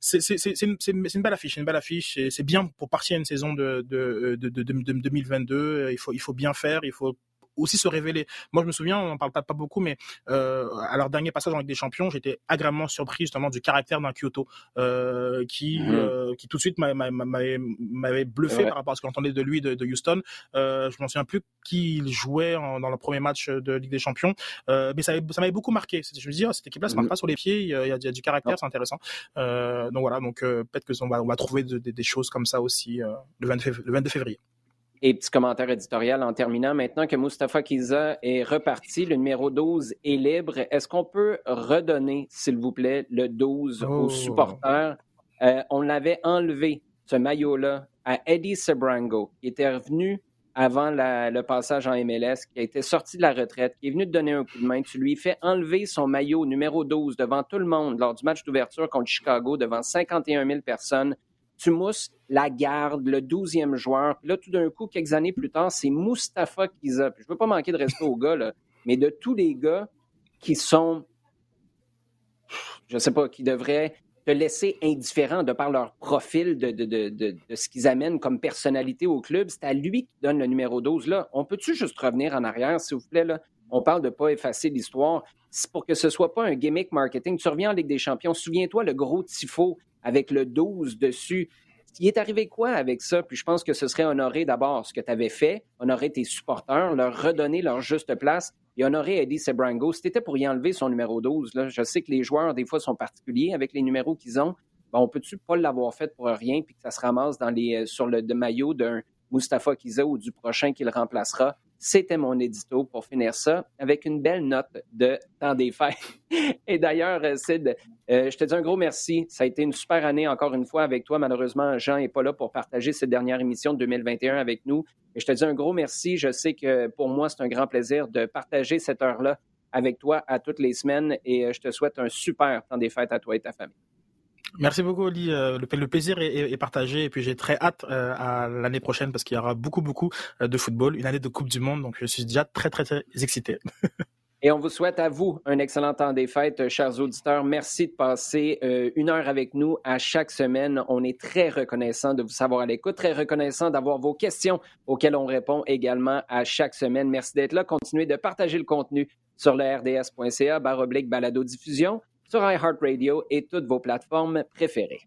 c'est une, belle affiche, une belle affiche. C'est bien pour partir une saison de, de, de, de, de 2022. Il faut, il faut bien faire, il faut aussi se révéler. Moi, je me souviens, on n'en parle pas, pas beaucoup, mais euh, à leur dernier passage en Ligue des Champions, j'étais agréablement surpris justement du caractère d'un Kyoto euh, qui, mhm. euh, qui tout de suite m'avait bluffé par rapport à ce qu'on entendait de lui de, de Houston. Euh, je m'en souviens plus qui il jouait dans le premier match de Ligue des Champions, euh, mais ça m'avait beaucoup marqué. Je me dis, oh, cette équipe-là se marque mhm. pas sur les pieds, il y a, il y a du caractère, c'est intéressant. Euh, donc voilà, donc peut-être que on va, on va trouver des choses comme ça aussi le 22 février. Et petit commentaire éditorial en terminant. Maintenant que Mustafa Kiza est reparti, le numéro 12 est libre. Est-ce qu'on peut redonner, s'il vous plaît, le 12 aux supporters? Euh, on l'avait enlevé, ce maillot-là, à Eddie Sebrango, qui était revenu avant le passage en MLS, qui a été sorti de la retraite, qui est venu te donner un coup de main. Tu lui fais enlever son maillot numéro 12 devant tout le monde lors du match d'ouverture contre Chicago, devant 51 000 personnes tu mousses la garde, le douzième joueur. Puis là, tout d'un coup, quelques années plus tard, c'est Mustapha Kiza. Puis je veux pas manquer de respect aux gars, là, mais de tous les gars qui sont, je sais pas, qui devraient te laisser indifférent de par leur profil de, de, ce qu'ils amènent comme personnalité au club. C'est à lui qui donne le numéro 12. Là, on peut-tu juste revenir en arrière, s'il vous plaît? Là? On parle de ne pas effacer l'histoire. Pour que ce ne soit pas un gimmick marketing. Tu reviens en Ligue des Champions. Souviens-toi le gros tifo avec le 12 dessus. Il est arrivé quoi avec ça? Puis je pense que ce serait honorer d'abord ce que tu avais fait, honorer tes supporters, leur redonner leur juste place et honorer Eddie Sebrango. C'était pour y enlever son numéro 12. Là. Je sais que les joueurs, des fois, sont particuliers avec les numéros qu'ils ont. Bon, on peut-tu pas l'avoir fait pour rien puis que ça se ramasse dans les, euh, sur le maillot d'un Mustapha Kiza ou du prochain qui le remplacera? C'était mon édito pour finir ça avec une belle note de temps des fêtes. Et d'ailleurs, euh, Sid, euh, je te dis un gros merci. Ça a été une super année encore une fois avec toi. Malheureusement, Jean n'est pas là pour partager cette dernière émission de 2021 avec nous. Et je te dis un gros merci. Je sais que pour moi, c'est un grand plaisir de partager cette heure-là avec toi à toutes les semaines et euh, je te souhaite un super temps des fêtes à toi et ta famille. Merci beaucoup, Oli. Euh, le, plaisir est, partagé et puis j'ai très hâte euh, à l'année prochaine parce qu'il y aura beaucoup, beaucoup euh, de football, une année de Coupe du Monde. Donc, je suis déjà très, très, très excité. Et on vous souhaite à vous un excellent temps des fêtes, chers auditeurs. Merci de passer une heure avec nous à chaque semaine. On est très reconnaissant de vous savoir à l'écoute, très reconnaissant d'avoir vos questions auxquelles on répond également à chaque semaine. Merci d'être là. Continuez de partager le contenu sur le rds.ca, barre oblique balado diffusion sur iHeartRadio et toutes vos plateformes préférées.